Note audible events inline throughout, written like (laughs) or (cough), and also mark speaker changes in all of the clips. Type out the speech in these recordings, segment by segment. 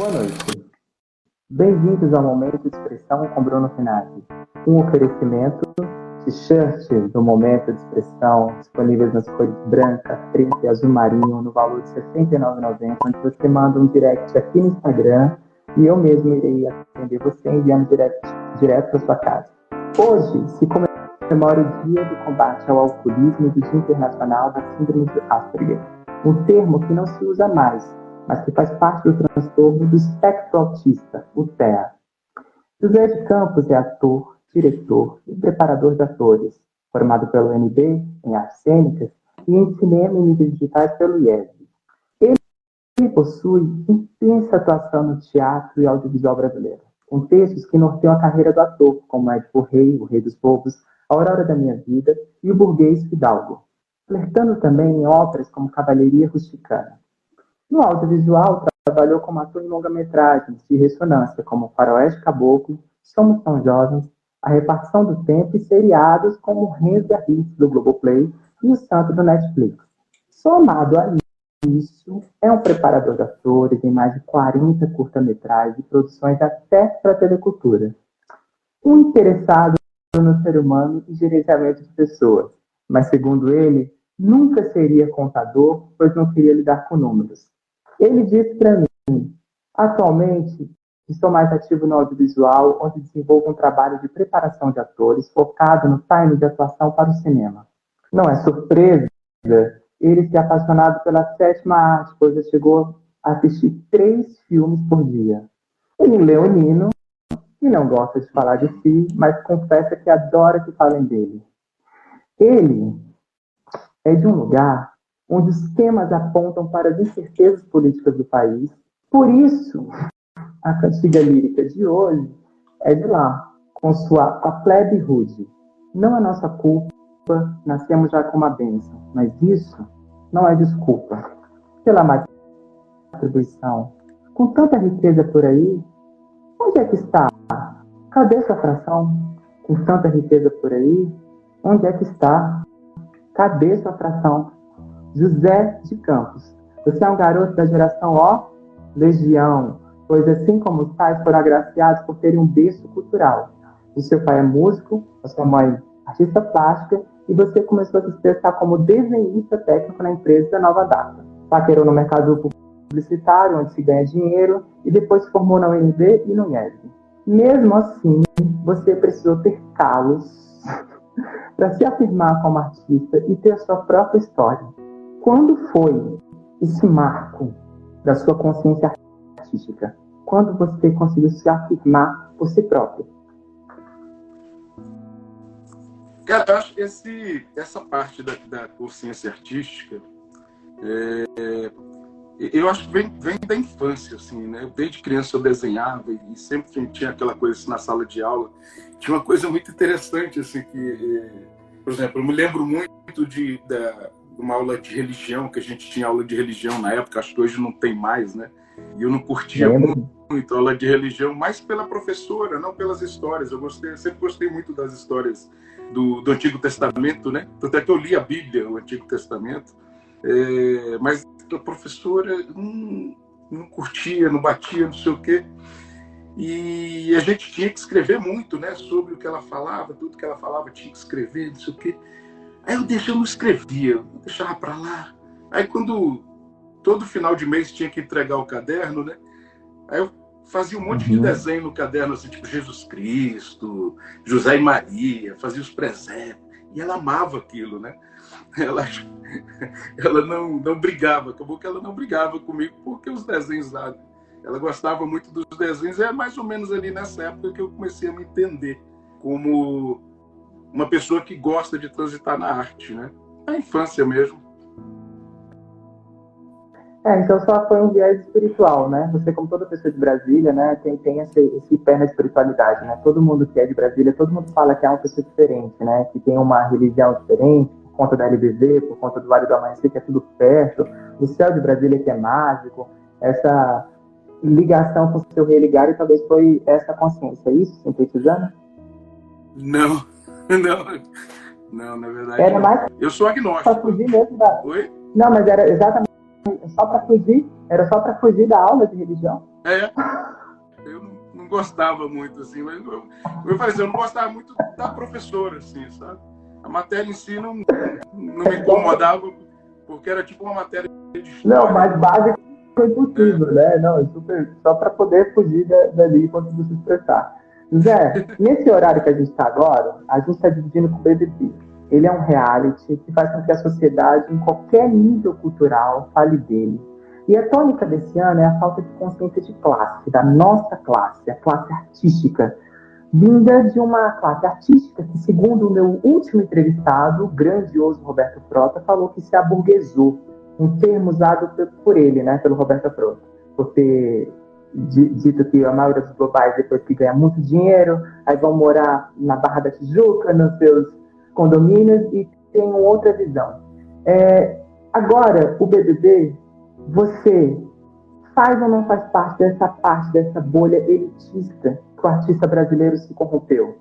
Speaker 1: Boa noite. Bem-vindos ao Momento de Expressão com Bruno Finazzi. Um oferecimento t-shirt do Momento de Expressão, disponíveis nas cores branca, preta e azul marinho, no valor de R$ 69,90, onde você manda um direct aqui no Instagram e eu mesmo irei atender você enviando direct, direto para sua casa. Hoje se comemora o Dia do Combate ao Alcoolismo e do Dia Internacional da Síndrome de Asperger, um termo que não se usa mais, mas que faz parte do transtorno do espectro autista, o TEA. José de Campos é ator, diretor e preparador de atores, formado pelo UNB em artes cênicas e em cinema e mídias digitais pelo IES. Ele possui intensa atuação no teatro e audiovisual brasileiro, com textos que norteiam a carreira do ator, como Édipo Rei, O Rei dos Bobos, A Aurora da Minha Vida e O Burguês Fidalgo, flertando também em obras como Cavalheria Rusticana. No audiovisual, trabalhou como ator em longa-metragens de ressonância, como Faroeste Caboclo, Somos Tão Jovens, A Repartição do Tempo e seriados como Renzo Hits do Globoplay e O Santo do Netflix. Somado a isso, é um preparador de atores em mais de 40 curta-metragens e produções até para a telecultura. Um interessado no ser humano e gerenciamento de pessoas, mas segundo ele, nunca seria contador, pois não queria lidar com números. Ele disse para mim, atualmente estou mais ativo no audiovisual, onde desenvolvo um trabalho de preparação de atores focado no time de atuação para o cinema. Não é surpresa ele se apaixonado pela sétima arte, pois já chegou a assistir três filmes por dia. Um leonino, que não gosta de falar de si, mas confessa que adora que falem dele. Ele é de um lugar onde os temas apontam para as incertezas políticas do país. Por isso, a cantiga lírica de hoje é de lá, com sua A Plebe Rude. Não é nossa culpa nascemos já com uma bênção, mas isso não é desculpa. Pela má distribuição, com tanta riqueza por aí, onde é que está? Cadê sua fração? Com tanta riqueza por aí, onde é que está? Cadê sua fração? José de Campos, você é um garoto da geração ó, legião, pois assim como os pais foram agraciados por terem um berço cultural. O seu pai é músico, a sua mãe artista plástica e você começou a se expressar como desenhista técnico na empresa da Nova Data. Paquerou no mercado publicitário, onde se ganha dinheiro, e depois se formou na UNB e no IESB. Mesmo assim, você precisou ter calos (laughs) para se afirmar como artista e ter a sua própria história. Quando foi esse marco da sua consciência artística? Quando você conseguiu se afirmar por si próprio?
Speaker 2: Cara, eu acho que esse, essa parte da, da consciência artística, é, eu acho que vem, vem da infância, assim, né? Desde criança eu desenhava e sempre tinha aquela coisa assim, na sala de aula. Tinha uma coisa muito interessante, assim, que, é, por exemplo, eu me lembro muito de, da, uma aula de religião, que a gente tinha aula de religião na época, acho que hoje não tem mais, né? E eu não curtia muito, muito aula de religião, mais pela professora, não pelas histórias. Eu gostei, sempre gostei muito das histórias do, do Antigo Testamento, né? Tanto é que eu li a Bíblia, o Antigo Testamento, é, mas a professora não, não curtia, não batia, não sei o quê. E a gente tinha que escrever muito, né? Sobre o que ela falava, tudo que ela falava tinha que escrever, não sei o quê. Aí eu, deixava, eu não escrevia, eu deixava para lá. Aí quando todo final de mês tinha que entregar o caderno, né? Aí eu fazia um monte uhum. de desenho no caderno, assim, tipo Jesus Cristo, José e Maria, fazia os presépios. E ela amava aquilo, né? (laughs) Ela, ela não, não brigava, acabou que ela não brigava comigo, porque os desenhos lá. Ela gostava muito dos desenhos, é mais ou menos ali nessa época que eu comecei a me entender como uma pessoa que gosta de transitar na arte, né? Na infância mesmo.
Speaker 1: É, então só foi um viés espiritual, né? Você, como toda pessoa de Brasília, né, tem, tem esse, esse pé na espiritualidade, né? Todo mundo que é de Brasília, todo mundo fala que é uma pessoa diferente, né? Que tem uma religião diferente, por conta da LBV, por conta do Vale do Amanhecer, que é tudo perto, o céu de Brasília que é mágico, essa ligação com o seu religar e talvez foi essa consciência, é isso, sintetizando?
Speaker 2: Não, não, não, na verdade. Era mais
Speaker 1: eu
Speaker 2: sou agnóstico.
Speaker 1: Fugir mesmo da... Oi? Não, mas era exatamente Só para fugir? Era só para fugir da aula de religião?
Speaker 2: É. Eu não, não gostava muito, assim, mas eu, eu, falei assim, eu não gostava muito da professora, assim, sabe? A matéria em si não, não me incomodava, porque era tipo uma matéria de
Speaker 1: história. Não, mas básico foi possível, é. né? Não, super, só para poder fugir dali e conseguir se expressar. Zé, nesse horário que a gente está agora, a gente está dividindo com o BBB. Ele é um reality que faz com que a sociedade, em qualquer nível cultural, fale dele. E a tônica desse ano é a falta de consciência de classe, da nossa classe, a classe artística, vinda de uma classe artística que, segundo o meu último entrevistado, o grandioso Roberto Frota, falou que se aburguesou, um termo usado por ele, né, pelo Roberto Frota, por ter dito que a maioria dos globais, depois que ganha muito dinheiro, aí vão morar na Barra da Tijuca, nos seus condomínios e tem outra visão. É, agora, o BBB, você faz ou não faz parte dessa parte, dessa bolha elitista que o artista brasileiro se corrompeu?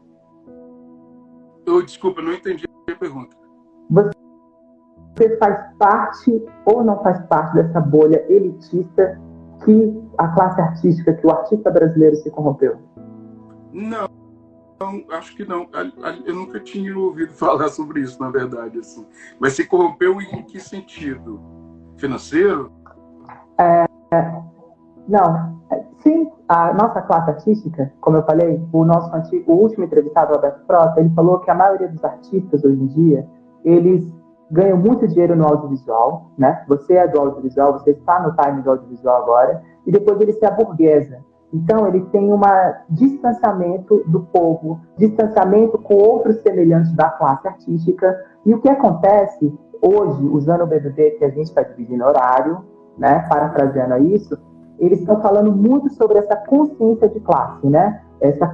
Speaker 2: Eu, desculpa, não entendi a pergunta.
Speaker 1: Você faz parte ou não faz parte dessa bolha elitista que a classe artística, que o artista brasileiro se corrompeu?
Speaker 2: Não, não acho que não. Eu nunca tinha ouvido (laughs) falar sobre isso, na verdade. Assim. Mas se corrompeu em que sentido? Financeiro?
Speaker 1: É, não. Sim, a nossa classe artística, como eu falei, o nosso antigo, o último entrevistado, Roberto Frota, ele falou que a maioria dos artistas hoje em dia, eles ganham muito dinheiro no audiovisual, né? Você é do audiovisual, você está no time do audiovisual agora, e depois ele se aburguesa. Então, ele tem um distanciamento do povo, distanciamento com outros semelhantes da classe artística. E o que acontece hoje, usando o BBB, que a gente está dividindo horário, né, parafraseando isso, eles estão falando muito sobre essa consciência de classe, né? Essa,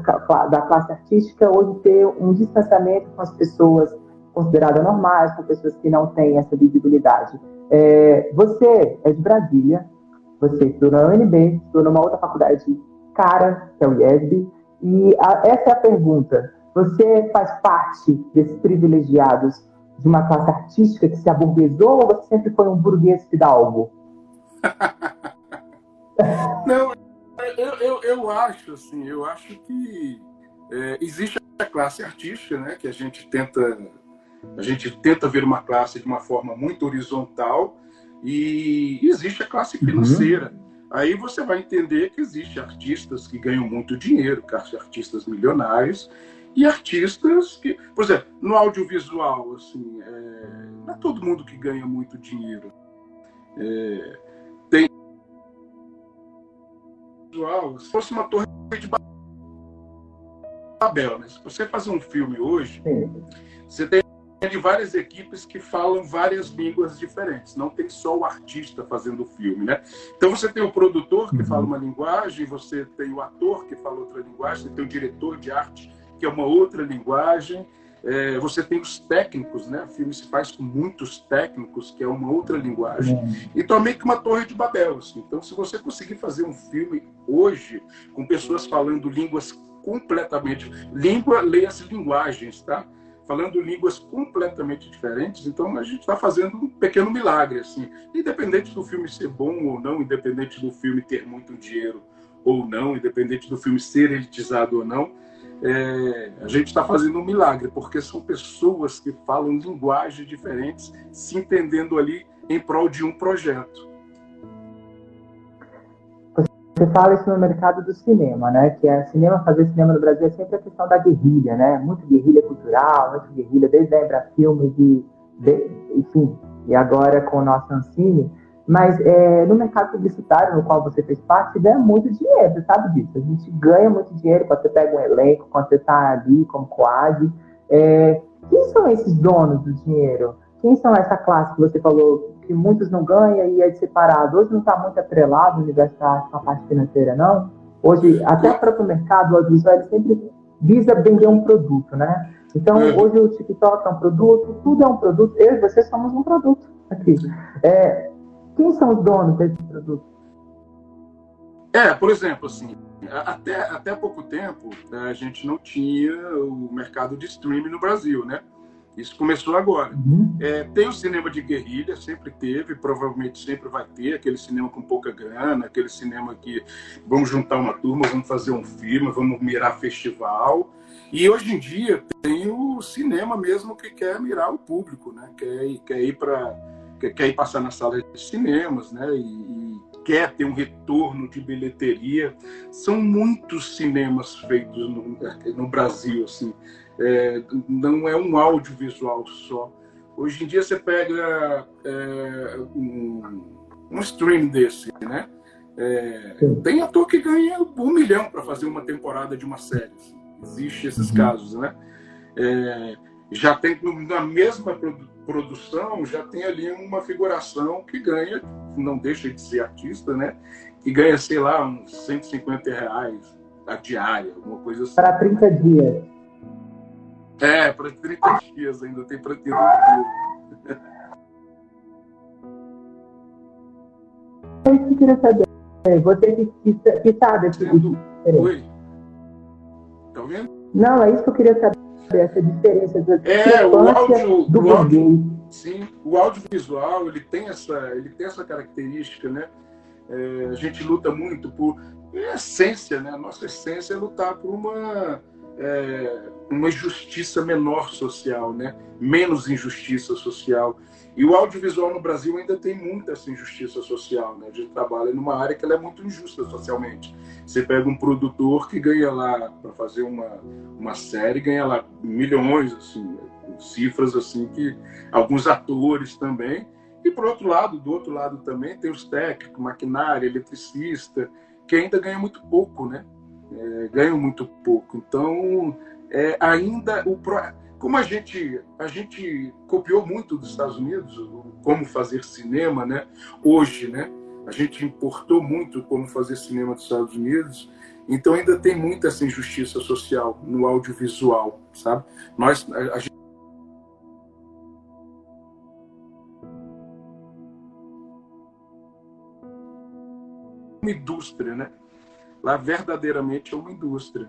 Speaker 1: da classe artística hoje ter um distanciamento com as pessoas consideradas normais, com pessoas que não têm essa visibilidade. É, você é de Brasília, você estudou na UNB, estudou numa outra faculdade cara, que é o IESB, e a, essa é a pergunta. Você faz parte desses privilegiados de uma classe artística que se aburguesou ou você sempre foi um burguês fidalgo? (laughs)
Speaker 2: Não, eu, eu, eu acho assim, eu acho que é, existe a classe artística, né, que a gente tenta a gente tenta ver uma classe de uma forma muito horizontal e existe a classe uhum. financeira. Uhum. Aí você vai entender que existe artistas que ganham muito dinheiro, artistas milionários, e artistas que, por exemplo, no audiovisual, assim, é, não é todo mundo que ganha muito dinheiro. É, tem se fosse uma torre de Babel, né? Se você fazer um filme hoje, você tem de várias equipes que falam várias línguas diferentes. Não tem só o artista fazendo o filme, né? Então você tem o produtor que uhum. fala uma linguagem, você tem o ator que fala outra linguagem, você tem o diretor de arte que é uma outra linguagem. É, você tem os técnicos, né? O filme se faz com muitos técnicos, que é uma outra linguagem. Uhum. Então, meio que uma torre de Babel. Assim. Então, se você conseguir fazer um filme hoje com pessoas falando línguas completamente... Língua, leia-se linguagens, tá? Falando línguas completamente diferentes, então a gente está fazendo um pequeno milagre, assim. Independente do filme ser bom ou não, independente do filme ter muito dinheiro ou não, independente do filme ser elitizado ou não, é, a gente está fazendo um milagre, porque são pessoas que falam linguagens diferentes, se entendendo ali em prol de um projeto.
Speaker 1: Você fala isso no mercado do cinema, né? Que é cinema, fazer cinema no Brasil é sempre a questão da guerrilha, né? Muito guerrilha cultural, muito guerrilha desde a Embra Filmes de, enfim, e agora com o nosso Ancine. Mas é, no mercado publicitário, no qual você fez parte, ganha muito dinheiro, você sabe disso. A gente ganha muito dinheiro quando você pega um elenco, quando você está ali como coad. É, quem são esses donos do dinheiro? Quem são essa classe que você falou que muitos não ganham e é separado. Hoje não está muito atrelado o universo da arte com a parte financeira, não. Hoje, até o próprio mercado o audiovisual, sempre visa vender um produto, né? Então, é. hoje o TikTok é um produto, tudo é um produto. Eu e você somos um produto aqui. É, quem são os donos desse produto?
Speaker 2: É, por exemplo, assim, até, até pouco tempo a gente não tinha o mercado de streaming no Brasil, né? Isso começou agora. Uhum. É, tem o cinema de guerrilha, sempre teve, provavelmente sempre vai ter, aquele cinema com pouca grana, aquele cinema que vamos juntar uma turma, vamos fazer um filme, vamos mirar festival. E hoje em dia tem o cinema mesmo que quer mirar o público, né? Quer, quer ir para quer, quer, ir passar na sala de cinemas, né? E, e, quer ter um retorno de bilheteria. São muitos cinemas feitos no, no Brasil, assim é, não é um audiovisual só. Hoje em dia você pega é, um, um stream desse, né? É, tem ator que ganha um milhão para fazer uma temporada de uma série. Assim. Existe esses uhum. casos, né? É, já tem na mesma produção já tem ali uma figuração que ganha, não deixa de ser artista, né? Que ganha, sei lá, uns 150 reais a diária, alguma coisa assim.
Speaker 1: Para 30 dias.
Speaker 2: É, para 30 dias ainda, tem para 30 dias.
Speaker 1: Eu queria saber, você que, que, sabe
Speaker 2: tipo Oi? Tá ouvindo?
Speaker 1: Não, é isso que eu queria saber, essa diferença
Speaker 2: é, o áudio, do o áudio, Sim, o audiovisual, ele tem essa, ele tem essa característica, né? É, a gente luta muito por essência, né? A nossa essência é lutar por uma é, uma injustiça menor social, né? menos injustiça social. E o audiovisual no Brasil ainda tem muita essa injustiça social. Né? A gente trabalha numa área que é muito injusta socialmente. Você pega um produtor que ganha lá, para fazer uma, uma série, ganha lá milhões, assim, cifras assim, que alguns atores também. E, por outro lado, do outro lado também, tem os técnicos, maquinária, eletricista, que ainda ganha muito pouco, né? É, ganham muito pouco. Então, é, ainda o como a gente a gente copiou muito dos Estados Unidos como fazer cinema, né? Hoje, né? A gente importou muito como fazer cinema dos Estados Unidos. Então ainda tem muita essa injustiça social no audiovisual, sabe? Nós a, a gente indústria, né? Lá verdadeiramente é uma indústria.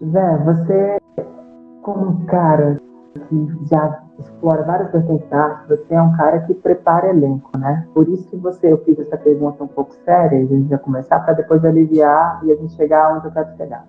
Speaker 1: Zé, você, como um cara que já explora várias vertentes da você é um cara que prepara elenco, né? Por isso que você, eu fiz essa pergunta um pouco séria, a gente vai começar para depois aliviar e a gente chegar onde eu quero chegar.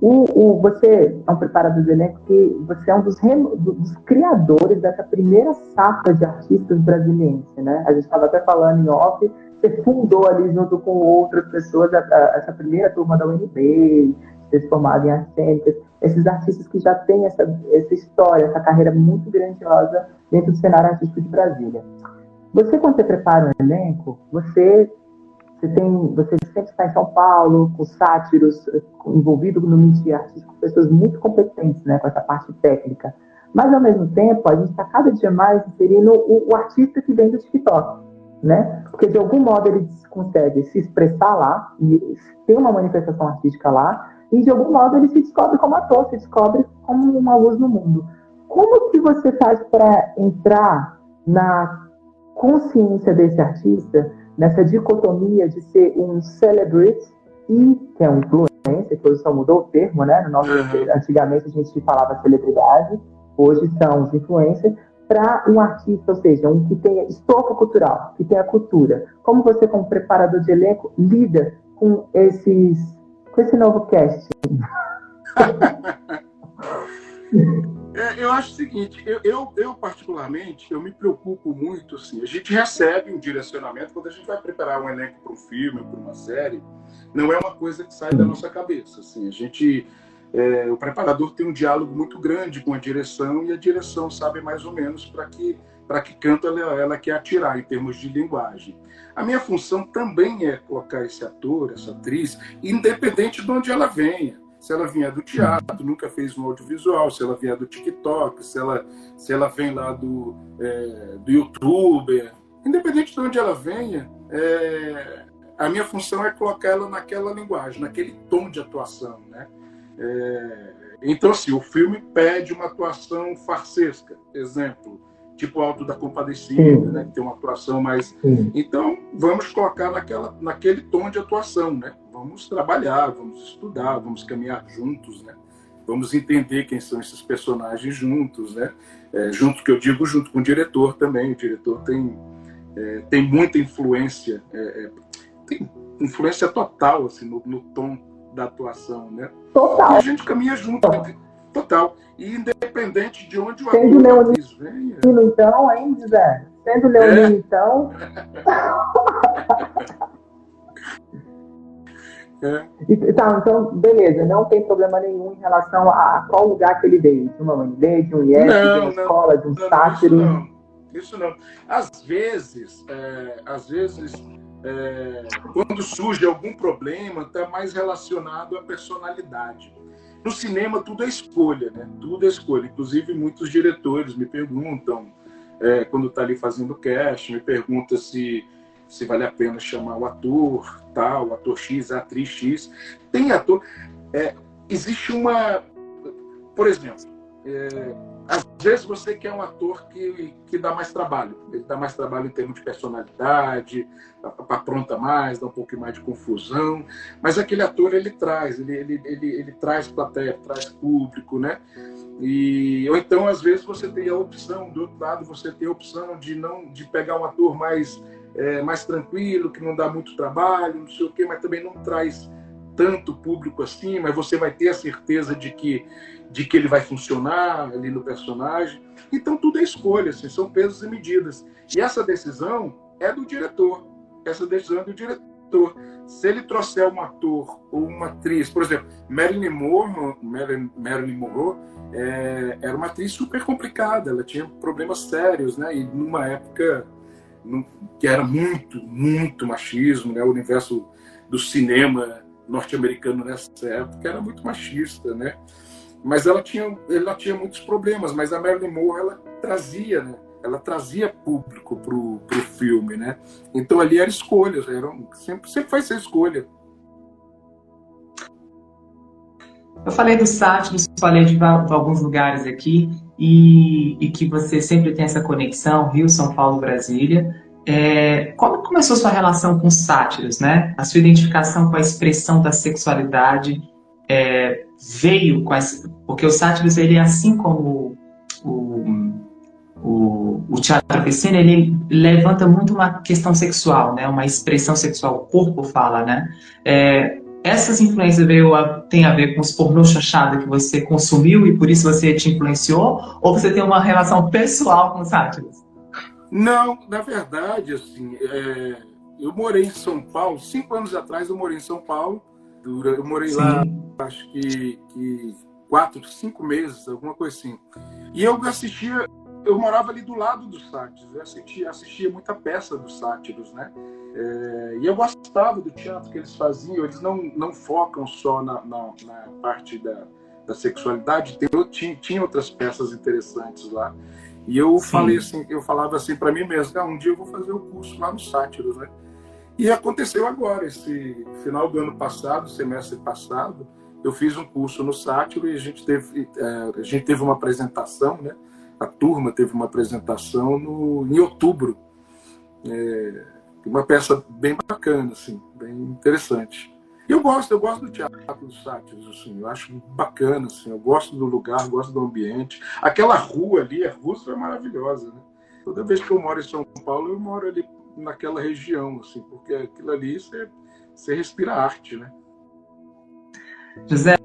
Speaker 1: O, o, você é um preparador de elenco que você é um dos, dos, criadores dessa primeira safra de artistas brasileiros, né? A gente estava até falando em off você fundou ali junto com outras pessoas a, a, essa primeira turma da UNB, se formado em artes esses artistas que já têm essa, essa história, essa carreira muito grandiosa dentro do cenário artístico de Brasília. Você, quando você prepara um elenco, você, você, tem, você sempre está em São Paulo, com sátiros, envolvido no meio artístico, pessoas muito competentes né, com essa parte técnica. Mas, ao mesmo tempo, a gente está cada dia mais inserindo o, o artista que vem do TikTok né? Porque de algum modo ele consegue se expressar lá e ter uma manifestação artística lá e de algum modo ele se descobre como ator, se descobre como uma luz no mundo. Como que você faz para entrar na consciência desse artista, nessa dicotomia de ser um celebrity e que é um influencer, que hoje só mudou o termo, né? No nosso, uhum. Antigamente a gente falava celebridade, hoje são os influencers, para um artista, ou seja, um que tenha estofo cultural, que tenha cultura. Como você, como preparador de elenco, lida com esses, com esse novo casting? (laughs)
Speaker 2: É, eu acho o seguinte, eu, eu, eu, particularmente, eu me preocupo muito, assim, a gente recebe um direcionamento quando a gente vai preparar um elenco para um filme, para uma série, não é uma coisa que sai da nossa cabeça, assim, a gente é, o preparador tem um diálogo muito grande com a direção e a direção sabe mais ou menos para que para que canto ela, ela quer atirar em termos de linguagem. A minha função também é colocar esse ator, essa atriz, independente de onde ela venha. Se ela vier do teatro, nunca fez um audiovisual, se ela vier do TikTok, se ela, se ela vem lá do, é, do YouTube, independente de onde ela venha, é, a minha função é colocar ela naquela linguagem, naquele tom de atuação, né? É, então, assim, o filme pede uma atuação farsesca, exemplo, tipo Alto da Compadecida, né, que tem uma atuação mais. Sim. Então, vamos colocar naquela, naquele tom de atuação, né? Vamos trabalhar, vamos estudar, vamos caminhar juntos, né? vamos entender quem são esses personagens juntos, né? É, junto que eu digo junto com o diretor também. O diretor tem é, tem muita influência, é, é, tem influência total assim no, no, tom da atuação, né?
Speaker 1: Total.
Speaker 2: E a gente caminha junto, total. E independente de onde o Sendo
Speaker 1: Leonino, venha. então, hein, Zé? Sendo Leonino, é. então. É. Tá, então, beleza, não tem problema nenhum em relação a qual lugar que ele veio. De uma ONG, de um IES, de uma escola, de um não, sátiro.
Speaker 2: Isso não, isso não. Às vezes, é, às vezes, é, quando surge algum problema, está mais relacionado à personalidade. No cinema, tudo é escolha, né? Tudo é escolha. Inclusive, muitos diretores me perguntam, é, quando está ali fazendo cast, me pergunta se se vale a pena chamar o ator tal, o ator X, a atriz X. Tem ator. É, existe uma. Por exemplo, é, às vezes você quer um ator que, que dá mais trabalho. Ele dá mais trabalho em termos de personalidade, apronta mais, dá um pouco mais de confusão. Mas aquele ator ele traz, ele, ele, ele, ele traz plateia, traz público, né? E, ou então, às vezes, você tem a opção, do outro lado, você tem a opção de não de pegar um ator mais é, mais tranquilo, que não dá muito trabalho, não sei o quê, mas também não traz tanto público assim, mas você vai ter a certeza de que, de que ele vai funcionar ali no personagem. Então tudo é escolha, assim, são pesos e medidas. E essa decisão é do diretor. Essa decisão é do diretor. Se ele trouxer um ator ou uma atriz, por exemplo, Marilyn Monroe, Marilyn, Monroe é, era uma atriz super complicada, ela tinha problemas sérios, né? E numa época que era muito, muito machismo, né? O universo do cinema norte-americano nessa época era muito machista, né? Mas ela tinha, ela tinha muitos problemas, mas a Marilyn Monroe ela trazia, né? Ela trazia público pro, pro filme, né? Então ali era escolha, era, sempre, sempre vai escolha.
Speaker 3: Eu falei do Sátiros, falei de, de alguns lugares aqui, e, e, que você sempre tem essa conexão, Rio, São Paulo, Brasília. É, como começou sua relação com sátiros, né? A sua identificação com a expressão da sexualidade é, veio com essa, porque o sátiros ele é assim como o, o, o teatro piscina, ele levanta muito uma questão sexual, né? Uma expressão sexual, o corpo fala, né? É, essas influências veio a, tem a ver com os pornô chachada que você consumiu e por isso você te influenciou? Ou você tem uma relação pessoal com os sátiros?
Speaker 2: Não, na verdade, assim, é, eu morei em São Paulo, cinco anos atrás eu morei em São Paulo, eu morei Sim. lá, acho que, que quatro, cinco meses, alguma coisa assim. E eu assistia, eu morava ali do lado dos sátiros, eu assistia, assistia muita peça dos sátiros, né? É, e eu gostava do teatro que eles faziam, eles não, não focam só na, na, na parte da, da sexualidade, tem, tinha, tinha outras peças interessantes lá. E eu Sim. falei assim, eu falava assim para mim mesmo, ah, um dia eu vou fazer o curso lá no Sátiros, né? E aconteceu agora, esse final do ano passado, semestre passado, eu fiz um curso no Sátiro e a gente teve, é, a gente teve uma apresentação, né? A turma teve uma apresentação no, em outubro. É, uma peça bem bacana, assim, bem interessante. Eu gosto, eu gosto do teatro dos sátiros, assim, eu acho bacana, assim, eu gosto do lugar, gosto do ambiente. Aquela rua ali, a Rússia é maravilhosa, né? Toda vez que eu moro em São Paulo, eu moro ali naquela região, assim, porque aquilo ali você, você respira arte, né?
Speaker 3: José,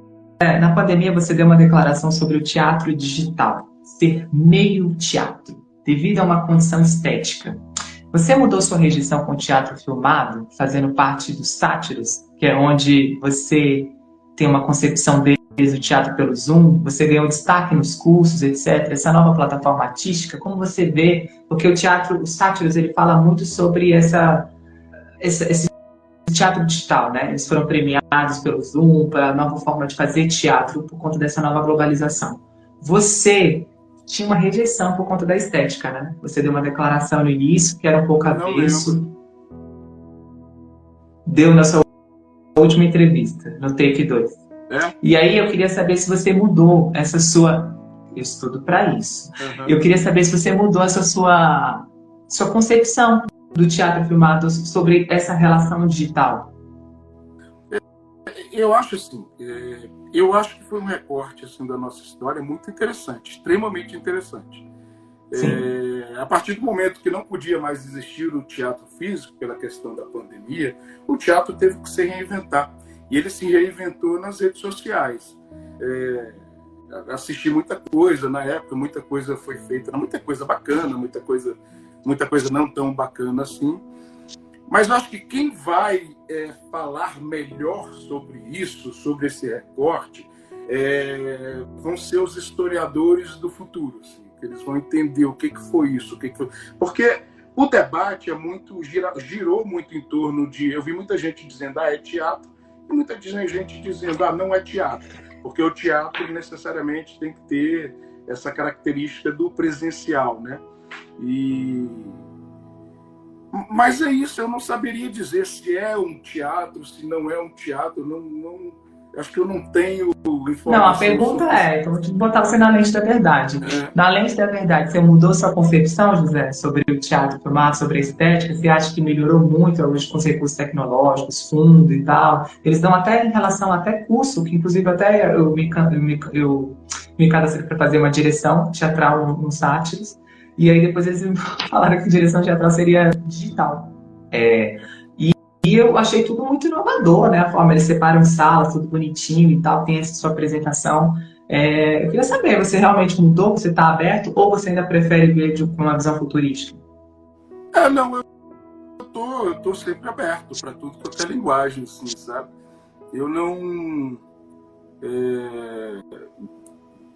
Speaker 3: na pandemia você deu uma declaração sobre o teatro digital, ser meio teatro, devido a uma condição estética. Você mudou sua rejeição com o teatro filmado, fazendo parte dos sátiros, que é onde você tem uma concepção desde o teatro pelo Zoom, você ganhou destaque nos cursos, etc. Essa nova plataforma artística, como você vê? Porque o teatro, os sátiros, ele fala muito sobre essa, essa esse teatro digital, né? Eles foram premiados pelo Zoom, pela nova forma de fazer teatro por conta dessa nova globalização. Você tinha uma rejeição por conta da estética, né? Você deu uma declaração no início que era um pouco avesso. Deu na sua última entrevista, no take 2. É? E aí eu queria saber se você mudou essa sua. Eu estudo para isso. Uhum. Eu queria saber se você mudou essa sua, sua concepção do teatro filmado sobre essa relação digital.
Speaker 2: eu acho assim, é, eu acho que foi um recorte assim da nossa história muito interessante, extremamente interessante. É, a partir do momento que não podia mais existir o teatro físico pela questão da pandemia, o teatro teve que se reinventar e ele se reinventou nas redes sociais. É, assisti muita coisa na época, muita coisa foi feita, muita coisa bacana, muita coisa, muita coisa não tão bacana assim. Mas acho que quem vai é, falar melhor sobre isso, sobre esse recorte, é, vão ser os historiadores do futuro. Assim, eles vão entender o que, que foi isso, o que, que foi. Porque o debate é muito gira, girou muito em torno de. Eu vi muita gente dizendo, ah, é teatro, e muita gente dizendo, ah, não é teatro. Porque o teatro necessariamente tem que ter essa característica do presencial, né? E mas é isso, eu não saberia dizer se é um teatro, se não é um teatro, não, não acho que eu não tenho informação.
Speaker 3: Não, a pergunta é, então vou botar você na lente da verdade. É. Na lente da verdade, você mudou sua concepção, José, sobre o teatro formato, sobre a estética? Você acha que melhorou muito hoje com os recursos tecnológicos, fundo e tal? Eles dão até em relação até curso, que inclusive até eu me, me, eu me cadastrei para fazer uma direção teatral no, no Sátiros, e aí depois eles (laughs) falaram que direção teatral seria digital. É, e, eu achei tudo muito inovador, né? A forma eles separam salas, tudo bonitinho e tal, tem essa sua apresentação. É, eu queria saber, você realmente mudou, você está aberto, ou você ainda prefere ver de uma visão futurística?
Speaker 2: É, não, eu tô, eu tô sempre aberto para tudo quanto é linguagem, assim, sabe? Eu não. É,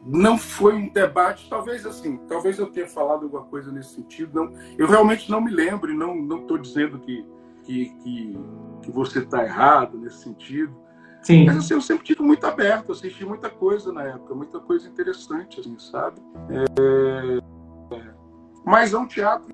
Speaker 2: não foi um debate, talvez assim, talvez eu tenha falado alguma coisa nesse sentido. Não, eu realmente não me lembro, não estou dizendo que que, que, que você está errado nesse sentido.
Speaker 3: Sim.
Speaker 2: Mas assim, eu sempre tive muito aberto, assisti muita coisa na época, muita coisa interessante, assim, sabe? É, é, mas é um teatro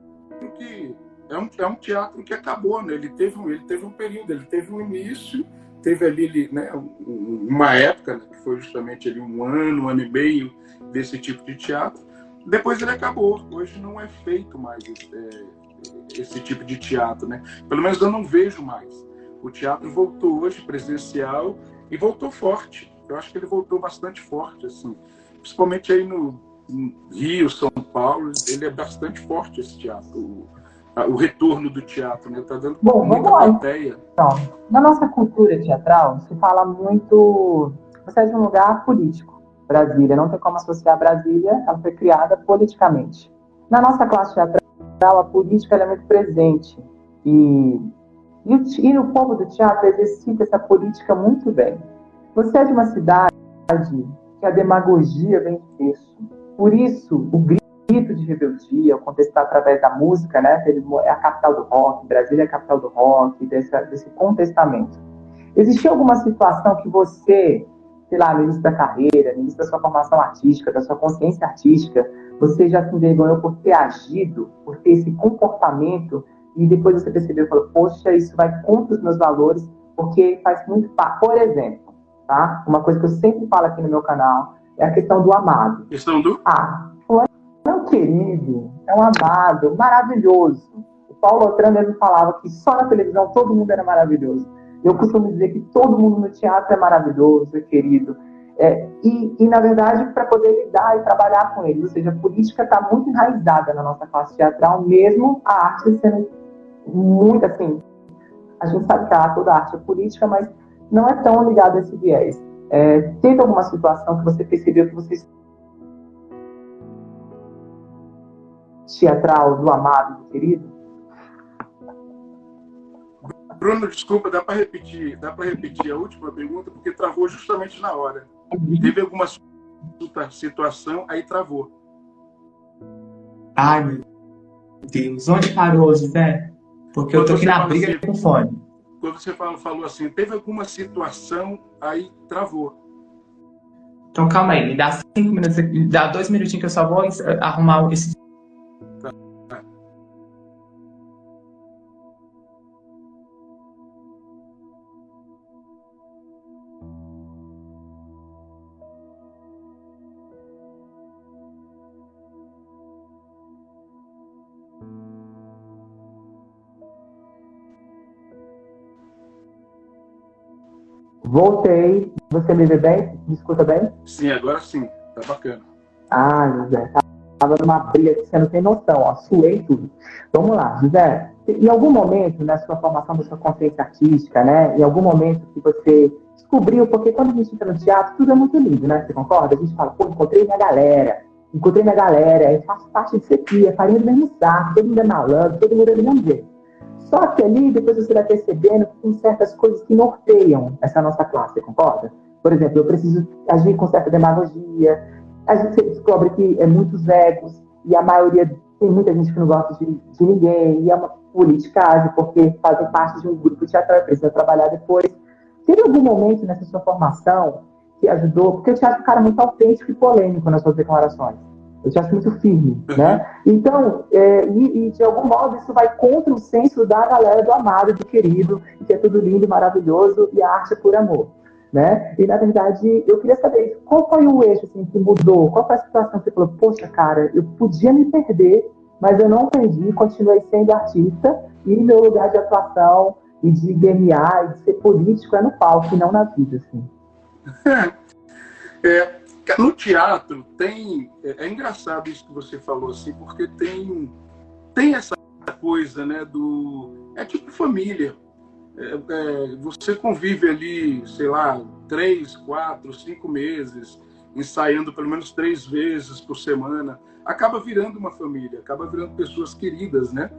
Speaker 2: que é um, é um teatro que acabou, né? Ele teve um, ele teve um período, ele teve um início teve ali né, uma época, né, que foi justamente ali um ano, um ano e meio desse tipo de teatro. Depois ele acabou. Hoje não é feito mais é, esse tipo de teatro, né? Pelo menos eu não vejo mais. O teatro voltou hoje presencial e voltou forte. Eu acho que ele voltou bastante forte, assim. Principalmente aí no, Rio, São Paulo, ele é bastante forte esse teatro o retorno do teatro, né? Tá dando Bom, muita vamos plateia.
Speaker 1: Então, na nossa cultura teatral, se fala muito. Você é de um lugar político, Brasília. Não tem como associar Brasília, ela foi criada politicamente. Na nossa classe teatral, a política é muito presente. E, e, o, e o povo do teatro exercita essa política muito bem. Você é de uma cidade que a demagogia vem berço. Por isso, o grito de rebeldia, contestar através da música, né? É a capital do rock, Brasília é a capital do rock, desse, contestamento. Existiu alguma situação que você, sei lá, no início da carreira, no início da sua formação artística, da sua consciência artística, você já se envergonhou por ter agido, por ter esse comportamento, e depois você percebeu e falou, poxa, isso vai contra os meus valores, porque faz muito parte. Por exemplo, tá? Uma coisa que eu sempre falo aqui no meu canal é a questão do amado.
Speaker 2: Questão do?
Speaker 1: Ah, é um querido, é um amado, maravilhoso. O Paulo Otrando ele falava que só na televisão todo mundo era maravilhoso. Eu costumo dizer que todo mundo no teatro é maravilhoso, é querido. É, e, e, na verdade, para poder lidar e trabalhar com eles, ou seja, a política está muito enraizada na nossa classe teatral, mesmo a arte sendo muito assim. A gente sabe que a, toda arte é política, mas não é tão ligada a esse viés. É, teve alguma situação que você percebeu que você teatral do amado, do querido?
Speaker 2: Bruno, desculpa, dá para repetir, dá para repetir a última pergunta porque travou justamente na hora. Teve alguma situação, aí travou.
Speaker 3: Ai, meu Deus, onde parou, José? Porque quando eu tô aqui na briga assim, com fone.
Speaker 2: Quando você falou, falou assim, teve alguma situação, aí travou.
Speaker 3: Então calma aí, me dá cinco minutos, me dá dois minutinhos que eu só vou arrumar esse
Speaker 1: Voltei. Você me vê bem? Me escuta bem?
Speaker 2: Sim, agora sim. Tá bacana.
Speaker 1: Ah, José. Tava numa briga que você não tem noção, ó. Suei tudo. Vamos lá, José. Em algum momento, na sua formação da sua consciência artística, né? Em algum momento que você descobriu, porque quando a gente entra no teatro, tudo é muito lindo, né? Você concorda? A gente fala, pô, encontrei minha galera, encontrei minha galera, eu faço parte disso aqui, é farinha do mesmo saco, todo mundo é malandro, todo mundo é do mesmo jeito. Só que ali, depois você vai percebendo que tem certas coisas que norteiam essa nossa classe, concorda? Por exemplo, eu preciso agir com certa demagogia, a gente descobre que é muitos egos, e a maioria, tem muita gente que não gosta de, de ninguém, e é uma politicagem, porque fazem parte de um grupo teatral e precisa trabalhar depois. Teve algum momento nessa sua formação que ajudou? Porque eu te acho um cara muito autêntico e polêmico nas suas declarações. Eu te acho muito firme, uhum. né? Então, é, e, e, de algum modo isso vai contra o senso da galera do amado, do querido, que é tudo lindo e maravilhoso e a arte é por amor, né? E na verdade, eu queria saber qual foi o eixo assim, que mudou, qual foi a situação que você falou, poxa, cara, eu podia me perder, mas eu não perdi, continuei sendo artista e meu lugar de atuação e de DNA e de ser político é no palco e não na vida, assim. (laughs)
Speaker 2: É, no teatro tem. É, é, engraçado isso que você falou, assim, porque tem, tem essa coisa, né, do. É tipo família. É, é, você convive ali, sei lá, três, quatro, cinco meses, ensaiando pelo menos três vezes por semana, acaba virando uma família, acaba virando pessoas queridas, né?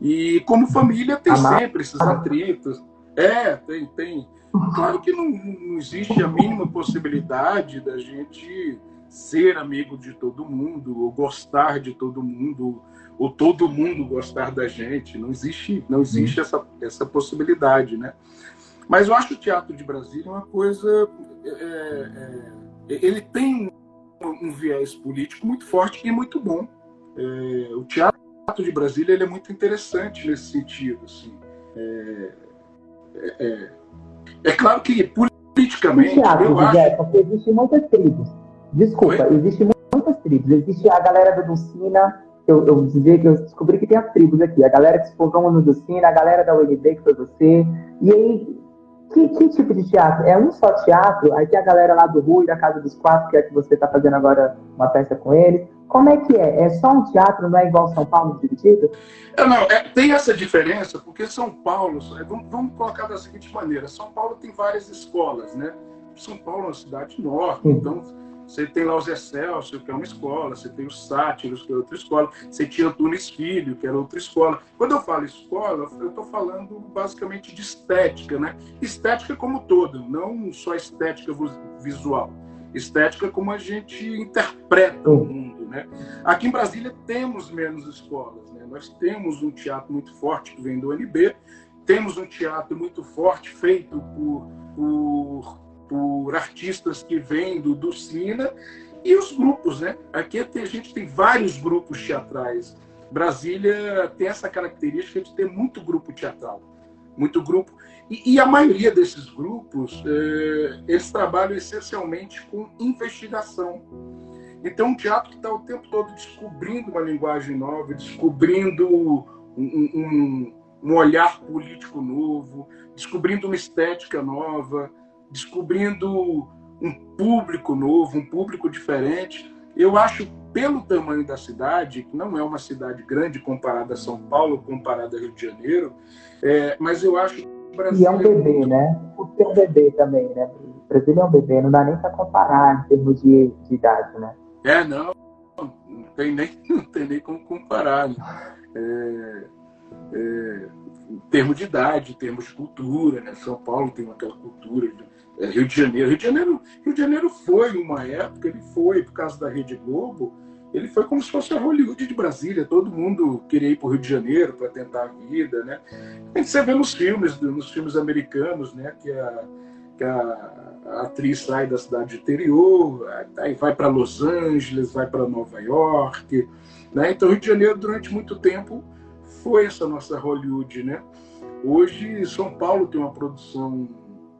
Speaker 2: E como família tem sempre esses atritos. É, tem, tem. Claro que não, não existe a mínima possibilidade da gente ser amigo de todo mundo, ou gostar de todo mundo, ou todo mundo gostar da gente. Não existe, não existe essa, essa possibilidade, né? Mas eu acho o teatro de Brasília uma coisa. É, é, ele tem um, um, viés político muito forte e muito bom. É, o teatro de Brasília ele é muito interessante nesse sentido. Assim. É, claro que politicamente.
Speaker 1: Teatro, eu José, acho... porque existem muitas tribos. Desculpa, Oi? existem muitas tribos. Existe a galera da Dulcina, eu, eu dizer que eu descobri que tem as tribos aqui. A galera que se fogão no Dulcina, a galera da UNB, que foi você. E aí, que, que, tipo de teatro? É um só teatro? Aí tem a galera lá do Rui, da Casa dos Quatro, que é que você está fazendo agora uma peça com eles. Como é que é? É só um teatro, não é igual São Paulo dividido?
Speaker 2: É, não, é, tem essa diferença, porque São Paulo, é, vamos, vamos, colocar da seguinte maneira: São Paulo tem várias escolas, né? São Paulo é uma cidade enorme, então você tem lá os Excelsior, que é uma escola, você tem os Sátiros, que é outra escola, você tinha Tunis Filho, que era outra escola. Quando eu falo escola, eu estou falando basicamente de estética, né? Estética como todo, não só estética visual. Estética como a gente interpreta o mundo, né? Aqui em Brasília temos menos escolas, né? Nós temos um teatro muito forte que vem do UNB, temos um teatro muito forte feito por, por por artistas que vêm do, do Sina e os grupos, né? Aqui a gente tem vários grupos teatrais. Brasília tem essa característica de ter muito grupo teatral, muito grupo. E, e a maioria desses grupos, é, eles trabalham essencialmente com investigação. Então, um teatro que está o tempo todo descobrindo uma linguagem nova, descobrindo um, um, um olhar político novo, descobrindo uma estética nova, descobrindo um público novo, um público diferente. Eu acho, pelo tamanho da cidade, que não é uma cidade grande comparada a São Paulo, comparada a Rio de Janeiro, é, mas eu acho que
Speaker 1: o Brasil. E é um bebê, né? O seu bebê também, né? O Brasil é um bebê, não dá nem para comparar em termos de, de idade, né?
Speaker 2: É, não, não tem nem, (laughs) não tem nem como comparar. Né? É, é, em termos de idade, em termos de cultura, né? São Paulo tem aquela cultura de é, Rio de Janeiro. Rio de Janeiro, Rio de Janeiro foi uma época, ele foi por causa da Rede Globo, ele foi como se fosse a Hollywood de Brasília. Todo mundo queria ir para o Rio de Janeiro para tentar a vida, né? Gente vê nos filmes, nos filmes americanos, né? Que a, que a atriz sai da cidade interior, aí vai para Los Angeles, vai para Nova York, né? Então Rio de Janeiro durante muito tempo foi essa nossa Hollywood, né? Hoje São Paulo tem uma produção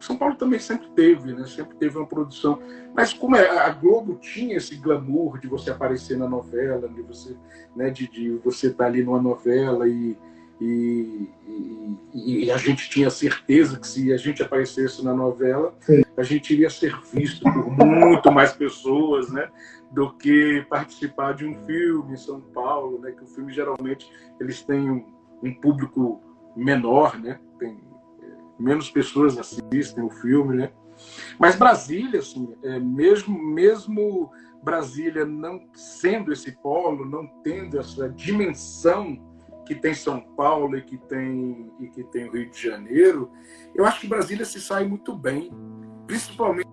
Speaker 2: são Paulo também sempre teve, né? Sempre teve uma produção. Mas como é, a Globo tinha esse glamour de você aparecer na novela, de você, né, de, de você estar tá ali numa novela e, e, E, e, a gente tinha certeza que se a gente aparecesse na novela, Sim. a gente iria ser visto por muito mais pessoas, né? Do que participar de um filme em São Paulo, né? Que o filme geralmente eles têm um, um público menor, né? Tem menos pessoas assistem o filme, né? Mas Brasília, assim, é, mesmo mesmo Brasília não sendo esse polo, não tendo essa dimensão que tem São Paulo e que tem, e que tem o Rio de Janeiro, eu acho que Brasília se sai muito bem, principalmente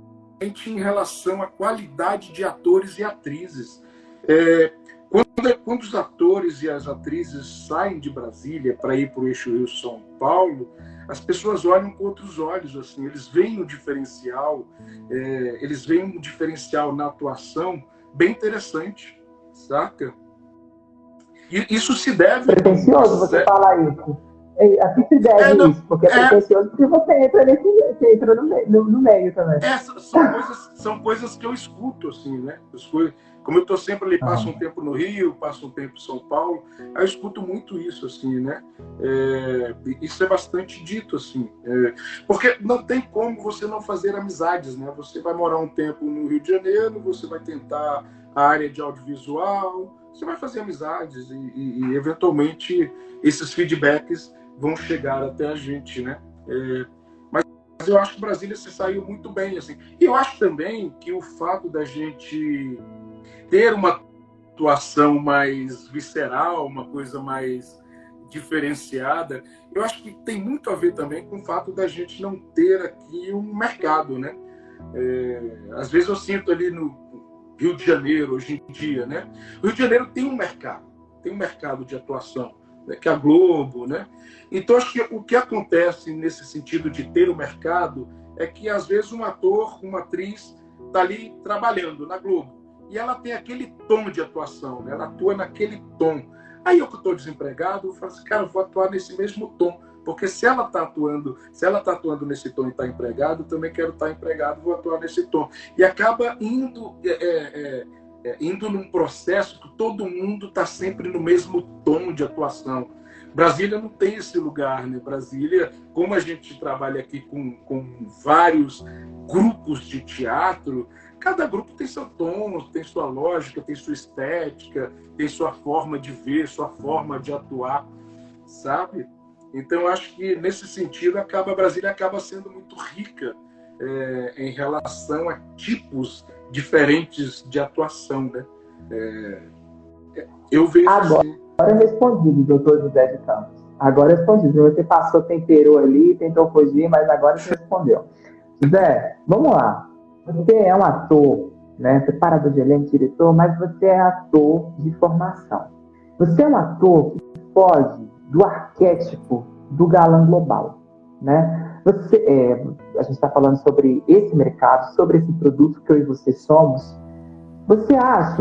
Speaker 2: em relação à qualidade de atores e atrizes. É, quando, quando, os atores e as atrizes saem de Brasília para ir para o eixo Rio-São Paulo, as pessoas olham com outros olhos, assim, eles veem um diferencial, é, eles veem um diferencial na atuação bem interessante, saca? E isso se deve.
Speaker 1: Pretencioso você falar isso. É, a que se deve é, não, isso? Porque é, é pretencioso porque você entra nesse você entra no, meio, no, no meio também.
Speaker 2: É, são, coisas, são coisas que eu escuto, assim, né? Como eu estou sempre ali, passo um tempo no Rio, passo um tempo em São Paulo, eu escuto muito isso, assim, né? É, isso é bastante dito, assim. É, porque não tem como você não fazer amizades, né? Você vai morar um tempo no Rio de Janeiro, você vai tentar a área de audiovisual, você vai fazer amizades e, e, e eventualmente esses feedbacks vão chegar até a gente, né? É, mas eu acho que Brasília se saiu muito bem, assim. E eu acho também que o fato da gente ter uma atuação mais visceral, uma coisa mais diferenciada, eu acho que tem muito a ver também com o fato da gente não ter aqui um mercado, né? É, às vezes eu sinto ali no, Rio de Janeiro hoje em dia, né? O Rio de Janeiro tem um mercado, tem um mercado de atuação, né? que é a Globo, né? Então acho que o que acontece nesse sentido de ter o um mercado é que às vezes um ator, uma atriz está ali trabalhando na Globo e ela tem aquele tom de atuação, né? Ela atua naquele tom. Aí eu que estou desempregado, eu falo assim, cara, eu vou atuar nesse mesmo tom porque se ela está atuando, se ela está atuando nesse tom e está empregado, também quero estar tá empregado, vou atuar nesse tom. E acaba indo, é, é, é, é indo num processo que todo mundo está sempre no mesmo tom de atuação. Brasília não tem esse lugar, né? Brasília, como a gente trabalha aqui com, com vários grupos de teatro, cada grupo tem seu tom, tem sua lógica, tem sua estética, tem sua forma de ver, sua forma de atuar, sabe? Então, acho que nesse sentido, acaba, a Brasília acaba sendo muito rica é, em relação a tipos diferentes de atuação. Né? É, eu vejo
Speaker 1: Agora, assim... agora respondido, doutor José de Campos. Agora respondido. Você passou, temperou ali, tentou fugir, mas agora você respondeu. José, vamos lá. Você é um ator, né? Preparador de elenco, diretor, mas você é ator de formação. Você é um ator que pode do arquétipo do galã global, né? Você, é, a gente está falando sobre esse mercado, sobre esse produto que eu e você somos. Você acha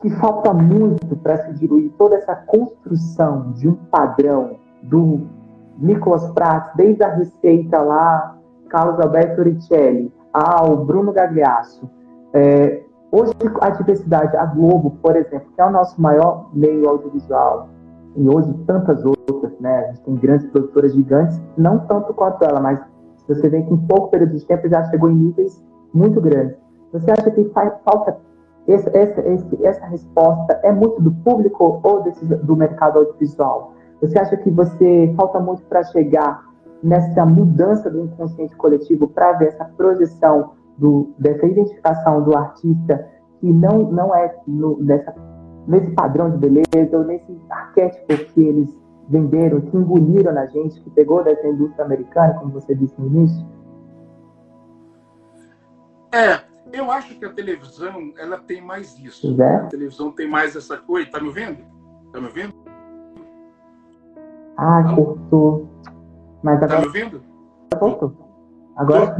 Speaker 1: que falta muito para se diluir toda essa construção de um padrão do Nicolas Prats, desde a receita lá, Carlos Alberto Ricelli, ao Bruno Gagliasso. É, hoje, a diversidade, a Globo, por exemplo, que é o nosso maior meio audiovisual, e hoje tantas outras, né? A gente tem grandes produtoras gigantes, não tanto quanto ela, mas você vê que em pouco período de tempo já chegou em níveis muito grandes. Você acha que falta essa, essa, essa resposta é muito do público ou desse, do mercado audiovisual? Você acha que você falta muito para chegar nessa mudança do inconsciente coletivo para ver essa projeção do, dessa identificação do artista que não, não é no, dessa nesse padrão de beleza ou nesse arquétipo que eles venderam, que engoliram na gente, que pegou dessa indústria americana, como você disse no início?
Speaker 2: É, eu acho que a televisão ela tem mais isso.
Speaker 1: É?
Speaker 2: A televisão tem mais essa coisa. Tá me ouvindo? Tá me ouvindo?
Speaker 1: Ah, cortou. Mas
Speaker 2: agora... Tá me ouvindo?
Speaker 1: Voltou. Agora.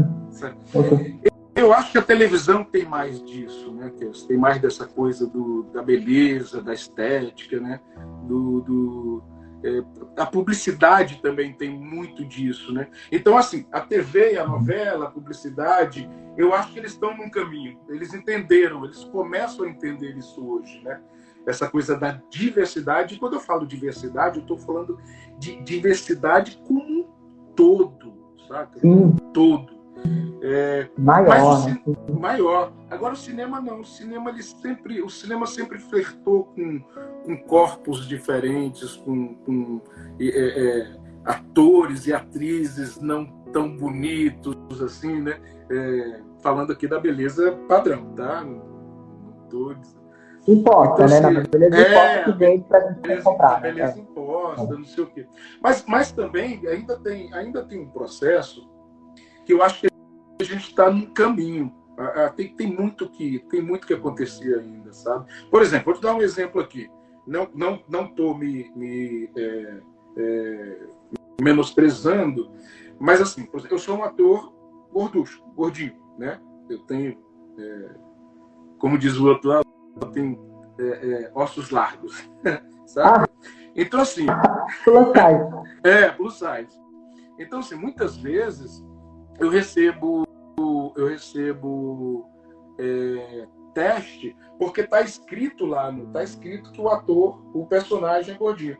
Speaker 2: Eu acho que a televisão tem mais disso, né? Tem mais dessa coisa do, da beleza, da estética, né? Do, do é, a publicidade também tem muito disso, né? Então, assim, a TV, a novela, a publicidade, eu acho que eles estão num caminho. Eles entenderam, eles começam a entender isso hoje, né? Essa coisa da diversidade. E quando eu falo diversidade, eu estou falando de diversidade como um todo, sabe? Um todo.
Speaker 1: É, maior,
Speaker 2: né? maior. Agora o cinema não. O cinema ele sempre, o cinema sempre flertou com, com corpos diferentes, com, com é, é, atores e atrizes não tão bonitos assim, né? É, falando aqui da beleza padrão, tá?
Speaker 1: Todos. Importa, então, né? Na assim, beleza é, que vem pra gente beleza, comprar.
Speaker 2: Né? Beleza né? imposta, não sei o quê. Mas, mas também ainda tem, ainda tem um processo que eu acho que a gente está num caminho. Tem, tem, muito que, tem muito que acontecer ainda, sabe? Por exemplo, vou te dar um exemplo aqui. Não não não estou me, me é, é, menosprezando, mas assim, eu sou um ator gorducho, gordinho, né? Eu tenho, é, como diz o outro lado, tenho é, é, ossos largos, (laughs) sabe? Ah. Então assim,
Speaker 1: plus size. (laughs)
Speaker 2: É, plus size. Então assim, muitas vezes eu recebo eu recebo é, teste porque está escrito lá, está escrito que o ator, o personagem é gordinho.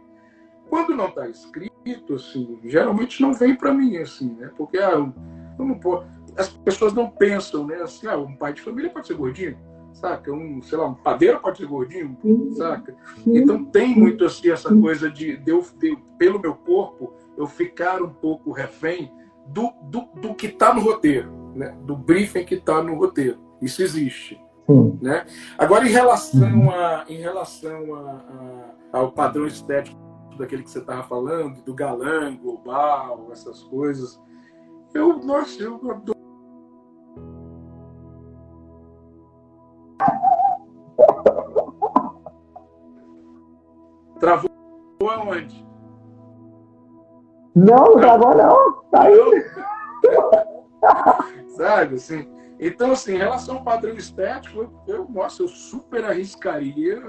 Speaker 2: Quando não está escrito, assim, geralmente não vem para mim, assim, né? Porque ah, eu, eu não posso, as pessoas não pensam, né? Assim, ah, um pai de família pode ser gordinho, saca? Um, sei lá, um padeiro pode ser gordinho, saca? Então tem muito assim essa coisa de, de, eu, de pelo meu corpo eu ficar um pouco refém do, do, do que está no roteiro, né? do briefing que está no roteiro. Isso existe. Sim. Né? Agora, em relação, a, em relação a, a, ao padrão estético daquele que você estava falando, do galã global, essas coisas, eu, nossa, eu adoro. Travou aonde?
Speaker 1: Não, não travou não. Tá aí. (laughs)
Speaker 2: Sabe, assim. Então, assim, em relação ao padrão estético, eu, nossa, eu super arriscaria.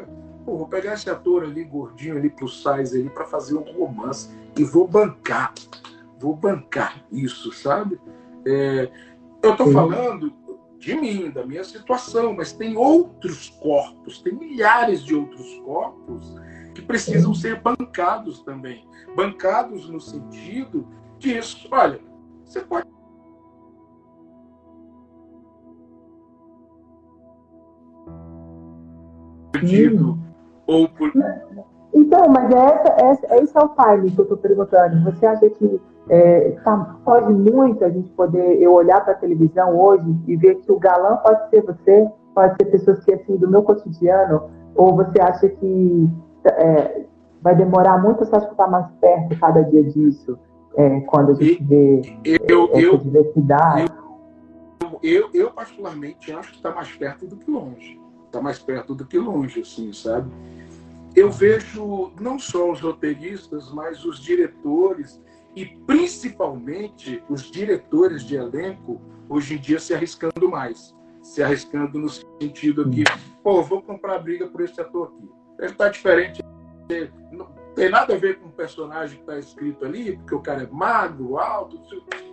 Speaker 2: Pô, vou pegar esse ator ali, gordinho ali, plus size ali, para fazer um romance. E vou bancar. Vou bancar isso, sabe? É, eu estou falando de mim, da minha situação, mas tem outros corpos, tem milhares de outros corpos que precisam ser bancados também. Bancados no sentido disso. Olha, você pode. Perdido, ou por.
Speaker 1: Então, mas é essa, essa, esse é o time que eu estou perguntando. Você acha que é, tá, pode muito a gente poder eu olhar para a televisão hoje e ver que o galã pode ser você, pode ser pessoas que assim do meu cotidiano, ou você acha que é, vai demorar muito, você acha que está mais perto cada dia disso? é, quando a gente vê
Speaker 2: eu,
Speaker 1: essa
Speaker 2: eu,
Speaker 1: diversidade?
Speaker 2: Eu, eu, eu, particularmente, acho que está mais perto do que longe. Está mais perto do que longe, assim, sabe? Eu vejo não só os roteiristas, mas os diretores e principalmente os diretores de elenco hoje em dia se arriscando mais. Se arriscando no sentido que, pô, vou comprar briga por esse ator aqui. Ele está diferente tem nada a ver com o personagem que está escrito ali, porque o cara é magro, alto,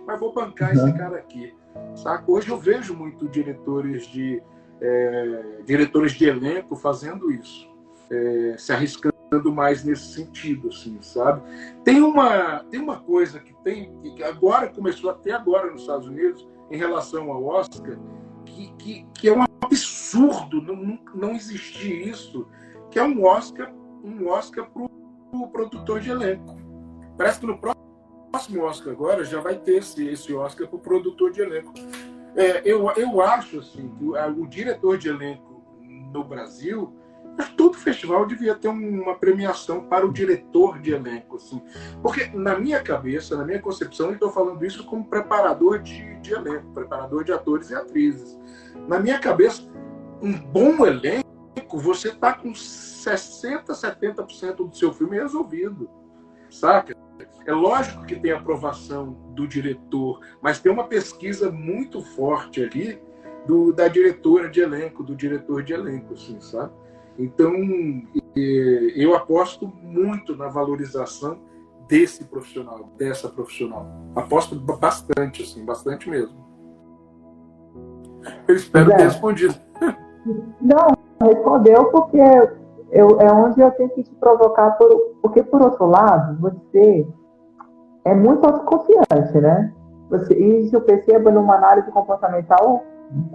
Speaker 2: mas vou bancar uhum. esse cara aqui. Saca? Hoje eu vejo muito diretores de, é, diretores de elenco fazendo isso, é, se arriscando mais nesse sentido, assim, sabe? Tem uma, tem uma coisa que tem, que agora começou até agora nos Estados Unidos, em relação ao Oscar, que, que, que é um absurdo não, não existir isso, que é um Oscar, um Oscar para o produtor de elenco. Parece que no próximo Oscar agora já vai ter esse, esse Oscar para o produtor de elenco. É, eu, eu acho assim, que o, o, diretor de elenco no Brasil, todo festival devia ter uma premiação para o diretor de elenco. Assim. Porque na minha cabeça, na minha concepção, eu estou falando isso como preparador de, de elenco, preparador de atores e atrizes. Na minha cabeça, um bom elenco, você está com 60%, 70% do seu filme resolvido. Saca? É lógico que tem aprovação do diretor, mas tem uma pesquisa muito forte ali do, da diretora de elenco, do diretor de elenco, assim, sabe? Então, eu aposto muito na valorização desse profissional, dessa profissional. Aposto bastante, assim, bastante mesmo. Eu espero é. ter respondido.
Speaker 1: Não, respondeu porque eu, é onde eu tenho que te provocar, por, porque por outro lado, você é muito autoconfiante, né? Você, isso eu percebo numa análise comportamental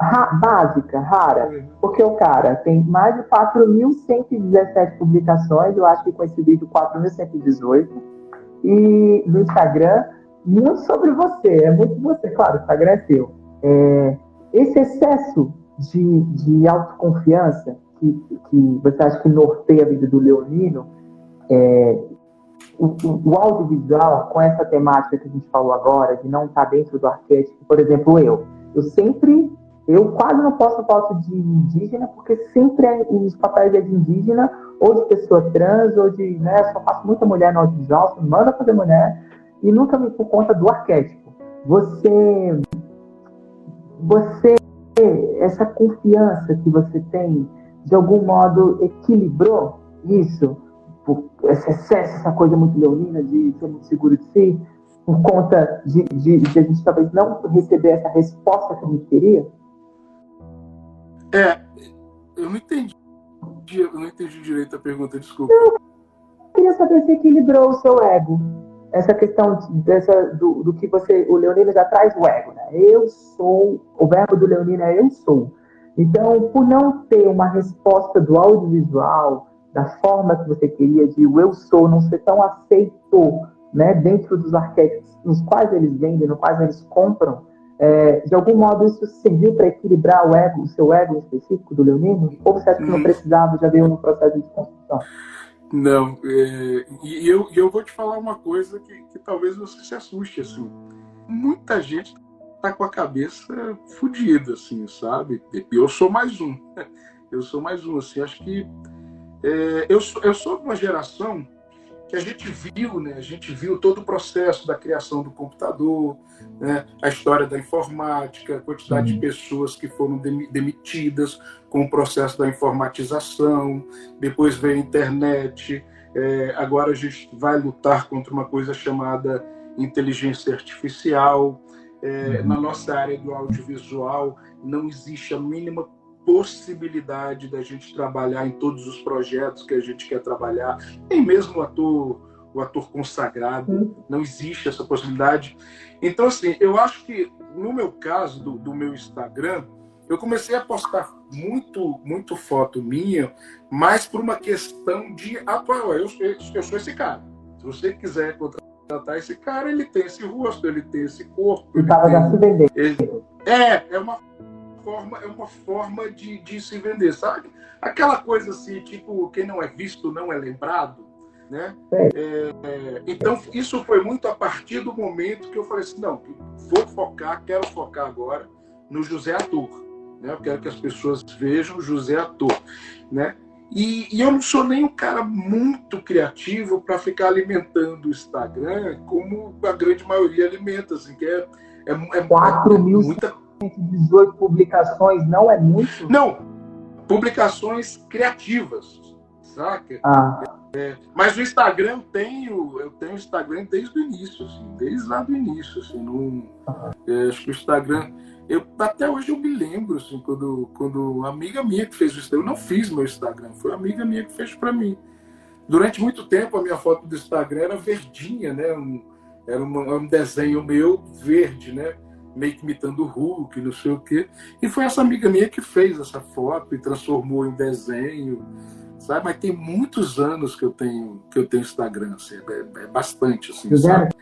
Speaker 1: ra, básica, rara, uhum. porque o cara tem mais de 4.117 publicações, eu acho que com esse vídeo 4.118, e no Instagram, muito sobre você, é muito você, claro, o Instagram é seu. É, esse excesso de, de autoconfiança que, que você acha que norteia a vida do Leonino, é, o, o, o, audiovisual, com essa temática que a gente falou agora, de não estar dentro do arquétipo, por exemplo, eu, eu sempre, eu quase não posto foto de indígena, porque sempre os papéis é de indígena, ou de pessoa trans, ou de, né, só faço muita mulher no audiovisual, você manda fazer mulher, e nunca me por conta do arquétipo. Você, você, essa confiança que você tem, de algum modo equilibrou isso, por esse excesso, essa coisa muito leonina de ser muito seguro de si, por conta de, de, de, a gente talvez não receber essa resposta que a gente queria?
Speaker 2: É, eu não entendi. Eu não entendi direito a pergunta, desculpa.
Speaker 1: Eu queria saber se equilibrou o seu ego. Essa questão dessa, do, do que você. O Leonino já traz o ego, né? Eu sou. O verbo do Leonino é eu sou. Então, por não ter uma resposta do audiovisual, da forma que você queria, de o eu sou, não ser tão aceito né, dentro dos arquétipos nos quais eles vendem, nos quais eles compram, é, de algum modo isso serviu para equilibrar o ego, o seu ego específico do leonino? Ou você acha que não hum. precisava, já veio no processo de construção?
Speaker 2: Não, é, e eu, eu vou te falar uma coisa que, que talvez você se assuste, assim. Muita gente tá com a cabeça fodida, assim, sabe? Eu sou mais um. (laughs) Eu sou mais um, assim. Acho que é, eu, sou, eu sou de uma geração que a gente viu, né? A gente viu todo o processo da criação do computador, né? a história da informática, a quantidade de uhum. pessoas que foram demitidas com o processo da informatização, depois veio a internet, é, agora a gente vai lutar contra uma coisa chamada inteligência artificial. É, uhum. na nossa área do audiovisual não existe a mínima possibilidade da gente trabalhar em todos os projetos que a gente quer trabalhar, nem mesmo o ator, o ator consagrado, uhum. não existe essa possibilidade. Então, assim, eu acho que no meu caso do, do meu Instagram, eu comecei a postar muito, muito foto minha, mas por uma questão de atual. Eu, eu, eu sou esse cara. Se você quiser contratar tratar esse cara, ele tem esse rosto, ele tem esse corpo.
Speaker 1: E tava já se vendendo.
Speaker 2: É, é uma forma, é uma forma de, de se vender, sabe? Aquela coisa assim, tipo, quem não é visto não é lembrado, né? É, é, então, isso foi muito a partir do momento que eu falei assim, não, vou focar, quero focar agora no José Ator, né? Eu quero que as pessoas vejam José Ator, né? E, e, eu não sou nem um cara muito criativo para ficar alimentando o Instagram como a grande maioria alimenta, assim, que é, é, é
Speaker 1: 4 mil muita... 18 publicações não é muito?
Speaker 2: Não, publicações criativas, saca?
Speaker 1: Ah.
Speaker 2: É, mas o Instagram tenho, eu tenho Instagram desde o início, assim, desde lá do início, assim, no, é, acho que o Instagram eu, até hoje eu me lembro, assim, quando, quando uma amiga minha que fez o Instagram, eu não fiz meu Instagram, foi uma amiga minha que fez para mim. Durante muito tempo a minha foto do Instagram era verdinha, né? Um, era um, um desenho meu verde, né? Meio que imitando o Hulk, não sei o quê. E foi essa amiga minha que fez essa foto e transformou em desenho, sabe? Mas tem muitos anos que eu tenho que eu tenho Instagram, assim, é, é bastante, assim, sabe?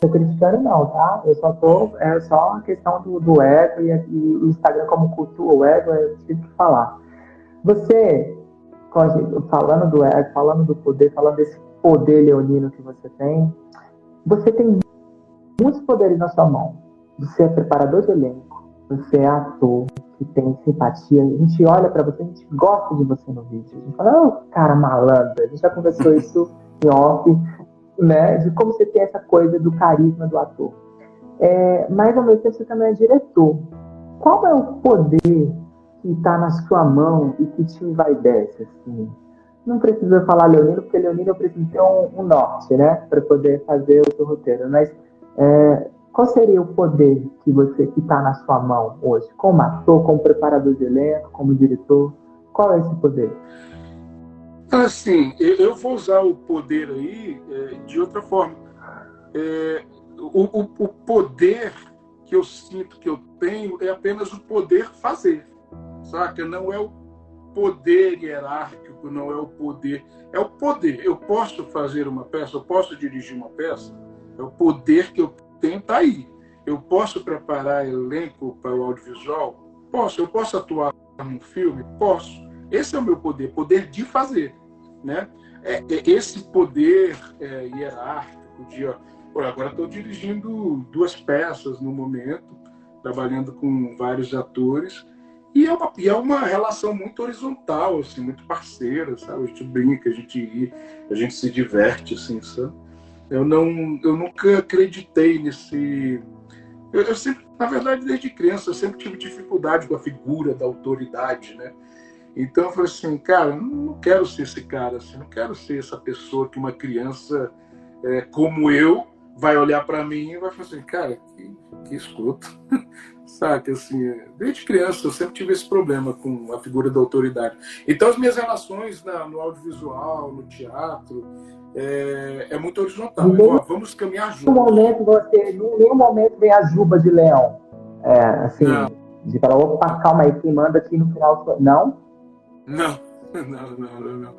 Speaker 1: tô criticando não, tá? Eu só tô, é só a questão do, do ego e, e, o Instagram como cultua o ego, eu tive que falar. Você, falando do ego, falando do poder, falando desse poder leonino que você tem, você tem muitos poderes na sua mão. Você é preparador de elenco, você é ator, que tem simpatia. A gente olha para você, a gente gosta de você no vídeo. A gente fala, oh, cara malandro. A gente já conversou (laughs) isso em off né, de como você tem essa coisa do carisma do ator. É, mas ao mesmo tempo você também é diretor. Qual é o poder que está na sua mão e que te envaidece? Assim? Não precisa falar Leonino, porque Leonino eu preciso ter um, um norte, né, para poder fazer o seu roteiro. Mas é, qual seria o poder que você que está na sua mão hoje, como ator, como preparador de elenco, como diretor? Qual é esse poder?
Speaker 2: Assim, eu vou usar o poder aí é, de outra forma. É, o, o, o, poder que eu sinto que eu tenho é apenas o poder fazer, saca? Não é o poder hierárquico, não é o poder. É o poder. Eu posso fazer uma peça, eu posso dirigir uma peça, é o poder que eu tenho, tá aí. Eu posso preparar elenco para o audiovisual? Posso. Eu posso atuar num filme? Posso. Esse é o meu poder, poder de fazer. Né? É, é esse poder é, hierárquico de. Ó, agora estou dirigindo duas peças no momento, trabalhando com vários atores. E é, uma, e é uma relação muito horizontal, assim, muito parceira, sabe? A gente brinca, a gente ri, a gente se diverte, assim, sabe? Eu, não, eu nunca acreditei nesse eu, eu, sempre, na verdade, desde criança, eu sempre tive dificuldade com a figura da autoridade, né? Então eu falei assim, cara, não quero ser esse cara, assim, não quero ser essa pessoa que uma criança é, como eu vai olhar para mim e vai falar assim, cara, que, que escuto. (laughs) Sabe, assim, desde criança eu sempre tive esse problema com a figura da autoridade. Então as minhas relações na, no audiovisual, no teatro, é, é muito horizontal. Nenhum, vamos caminhar juntos.
Speaker 1: momento você, em nenhum momento vem a juba de leão. É, assim, não. de falar, opa, calma aí, quem manda aqui no final. Não? (laughs)
Speaker 2: Não. Não, não, não,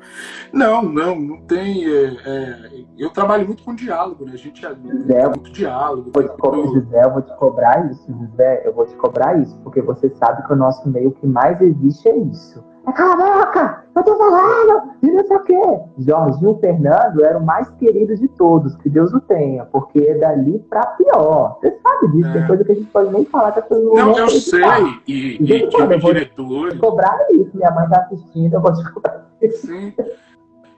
Speaker 2: não. Não, não, tem. É, é, eu trabalho muito com diálogo, né? A gente é José, muito diálogo.
Speaker 1: Vou te co- José, eu vou te cobrar isso, José, eu vou te cobrar isso, porque você sabe que o nosso meio que mais existe é isso cala a boca, eu tô falando, e não sei o quê. Jorginho Fernando era o mais querido de todos, que Deus o tenha, porque é dali pra pior. Você sabe disso, é. tem coisa que a gente pode nem falar que as pessoas
Speaker 2: não Não, eu sei, e, e, e tive diretores.
Speaker 1: cobrar isso, minha mãe tá assistindo, eu vou te cobrar
Speaker 2: isso. Sim.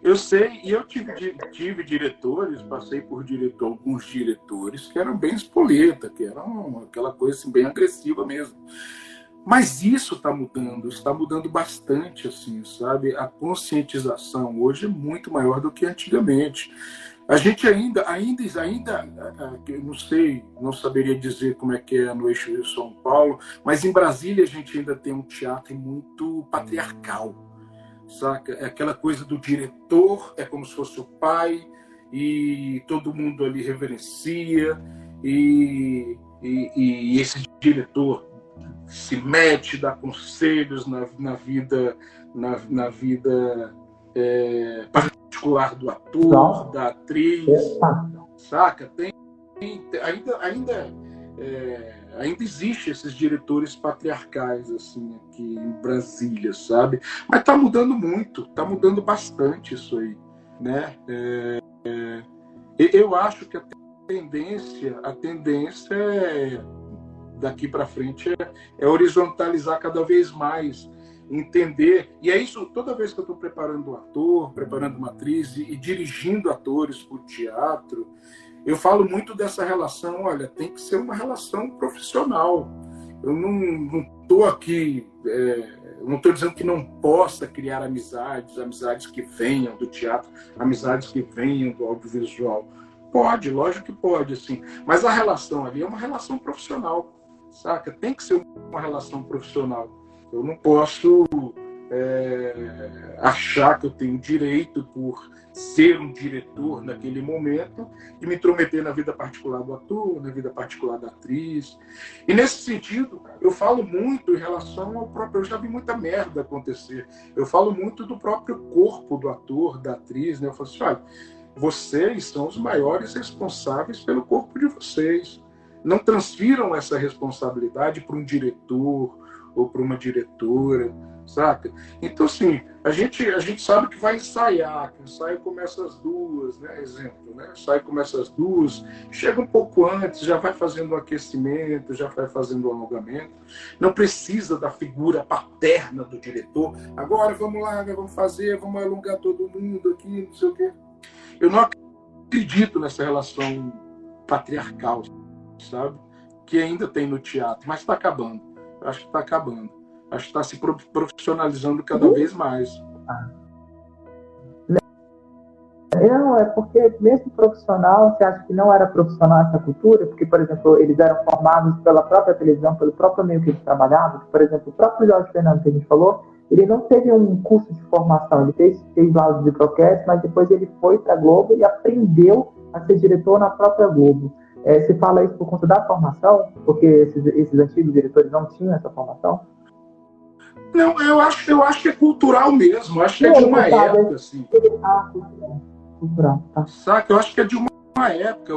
Speaker 2: Eu sei, e eu tive, tive diretores, passei por diretor, alguns diretores que eram bem espoleta, que eram aquela coisa assim, bem agressiva mesmo. Mas isso está mudando, está mudando bastante, assim, sabe? A conscientização hoje é muito maior do que antigamente. A gente ainda, ainda, ainda, eu não sei, não saberia dizer como é que é no eixo de São Paulo, mas em Brasília a gente ainda tem um teatro muito patriarcal, saca? É aquela coisa do diretor, é como se fosse o pai, e todo mundo ali reverencia, e, e, e esse diretor se mete, dá conselhos na, na vida, na, na vida é, particular do ator, da atriz, saca? Tem, tem ainda, ainda, é, ainda existe esses diretores patriarcais assim aqui em Brasília, sabe? Mas está mudando muito, está mudando bastante isso aí, né? É, é, eu acho que a tendência, a tendência é daqui para frente é, é, horizontalizar cada vez mais, entender. E é isso, toda vez que eu estou preparando um ator, preparando uma atriz e, e dirigindo atores para o teatro, eu falo muito dessa relação. Olha, tem que ser uma relação profissional. Eu não estou aqui. É, não estou dizendo que não possa criar amizades, amizades que venham do teatro, amizades que venham do audiovisual. Pode, lógico que pode, assim. Mas a relação ali é uma relação profissional saca? Tem que ser uma relação profissional. Eu não posso é, achar que eu tenho direito por ser um diretor naquele momento e me intrometer na vida particular do ator, na vida particular da atriz. E nesse sentido, eu falo muito em relação ao próprio. Eu já vi muita merda acontecer. Eu falo muito do próprio corpo do ator, da atriz. Né? Eu falo assim: olha, vocês são os maiores responsáveis pelo corpo de vocês não transfiram essa responsabilidade para um diretor ou para uma diretora, saca? Então, assim, a gente, a gente sabe que vai ensaiar, que o ensaio começa às duas, né? Exemplo, né? O ensaio começa às duas, chega um pouco antes, já vai fazendo um aquecimento, já vai fazendo um alongamento. Não precisa da figura paterna do diretor. Agora, vamos lá, vamos fazer, vamos alongar todo mundo aqui, não sei o quê. Eu não acredito nessa relação patriarcal, sabe? Que ainda tem no teatro, mas está acabando. Acho que está acabando. Acho que está se profissionalizando cada uhum. vez mais.
Speaker 1: não, é porque mesmo profissional, você acha que não era profissional essa cultura? Porque, por exemplo, eles eram formados pela própria televisão, pelo próprio meio que eles trabalhavam. Por exemplo, o próprio Jorge Fernando que a gente falou, ele não teve um curso de formação, ele fez, fez lá os microcasts, mas depois ele foi para a Globo e aprendeu a ser diretor na própria Globo. É, se fala isso por conta da formação, porque esses, esses antigos diretores não tinham essa formação?
Speaker 2: Não, eu acho, eu acho que é cultural mesmo. Eu acho que é de uma época, assim. Ah, cultural, tá. Saca? Eu acho que é de uma época.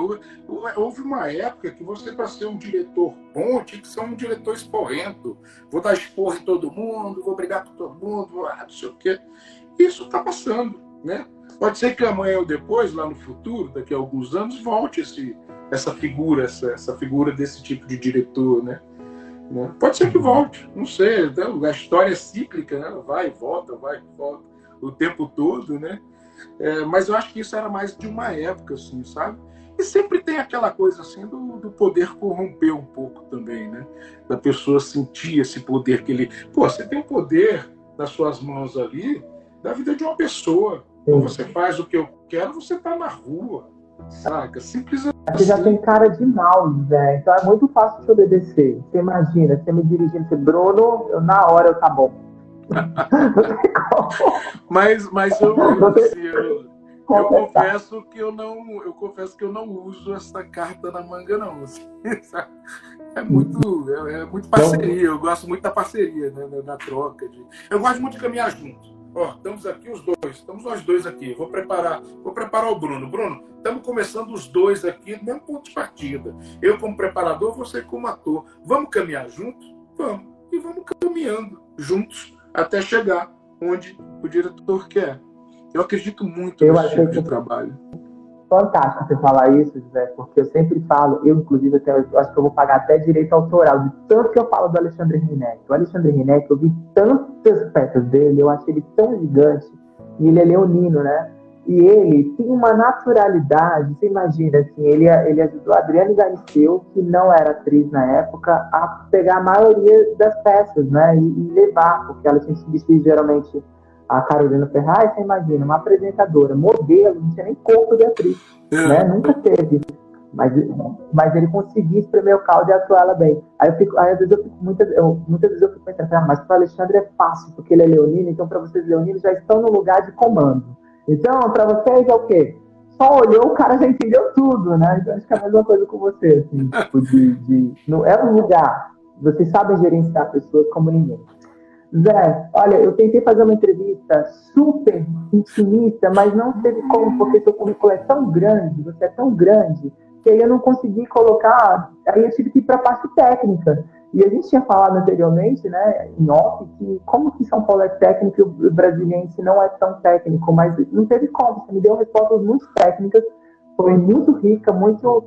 Speaker 2: Houve uma época que você, para ser um diretor bom, tinha que ser um diretor esporrento. Vou dar esporro em todo mundo, vou brigar com todo mundo, ah, não sei o quê. Isso está passando, né? Pode ser que amanhã ou depois, lá no futuro, daqui a alguns anos, volte esse, essa figura, essa, essa figura desse tipo de diretor, né? Né? Pode ser que volte, não sei. Então, a história é cíclica, né? vai e volta, vai e volta o tempo todo, né? É, mas eu acho que isso era mais de uma época, assim, sabe? E sempre tem aquela coisa assim do, do poder corromper um pouco também, né? Da pessoa sentir esse poder que ele. Pô, você tem o poder nas suas mãos ali da vida de uma pessoa. Ou você faz o que eu quero, você tá na rua. Saca? Simples.
Speaker 1: Você já tem cara de mal, Zé. Então é muito fácil te obedecer. Você imagina, você me dirigindo, você, Bruno, eu, na hora eu tá bom. (laughs)
Speaker 2: mas, mas eu, assim, eu, eu, confesso que eu não, eu confesso que eu não uso essa carta na manga, não. Assim, (laughs) é muito, é, é muito parceria. Eu gosto muito da parceria, né, da troca. De... Eu gosto muito de caminhar junto. Ó, estamos aqui os dois, estamos nós dois aqui. Vou preparar, vou preparar o Bruno. Bruno, estamos começando os dois aqui no mesmo ponto de partida. Eu como preparador, você como ator. Vamos caminhar juntos? Vamos. E vamos caminhando juntos até chegar onde o diretor quer. Eu acredito muito
Speaker 1: nesse tipo
Speaker 2: de trabalho
Speaker 1: fantástico você falar isso, José, porque eu sempre falo, eu inclusive até, eu acho que eu vou pagar até direito autoral, de tanto que eu falo do Alexandre Rinec. O Alexandre Rinec, eu vi tantas peças dele, eu achei ele tão gigante, e ele é leonino, né? E ele tem uma naturalidade, você imagina, assim, ele, ele ajudou a Adriane Galisteu, que não era atriz na época, a pegar a maioria das peças, né? E, e levar, porque ela tinha se geralmente a Carolina Ferraz, você imagina, uma apresentadora, modelo, não tinha nem corpo de atriz, é. né? Nunca teve. Mas, mas ele conseguia espremer o caldo e atuar ela bem. Aí, eu fico, aí às vezes eu fico, muitas, eu, muitas vezes eu fico pensando, ah, mas para o Alexandre é fácil, porque ele é leonino, então para vocês leoninos já estão no lugar de comando. Então, para vocês é o quê? Só olhou, o cara já entendeu tudo, né? Então acho que é a mesma coisa com você, assim, tipo, de, de, não, é um lugar. Vocês sabem gerenciar pessoas como ninguém. Zé, olha, eu tentei fazer uma entrevista super intimista, mas não teve como, porque seu currículo é tão grande, você é tão grande, que aí eu não consegui colocar, aí eu tive que ir para a parte técnica. E a gente tinha falado anteriormente, né, em off, que como que São Paulo é técnico e o brasiliense não é tão técnico, mas não teve como, você me deu respostas muito técnicas, foi muito rica, muito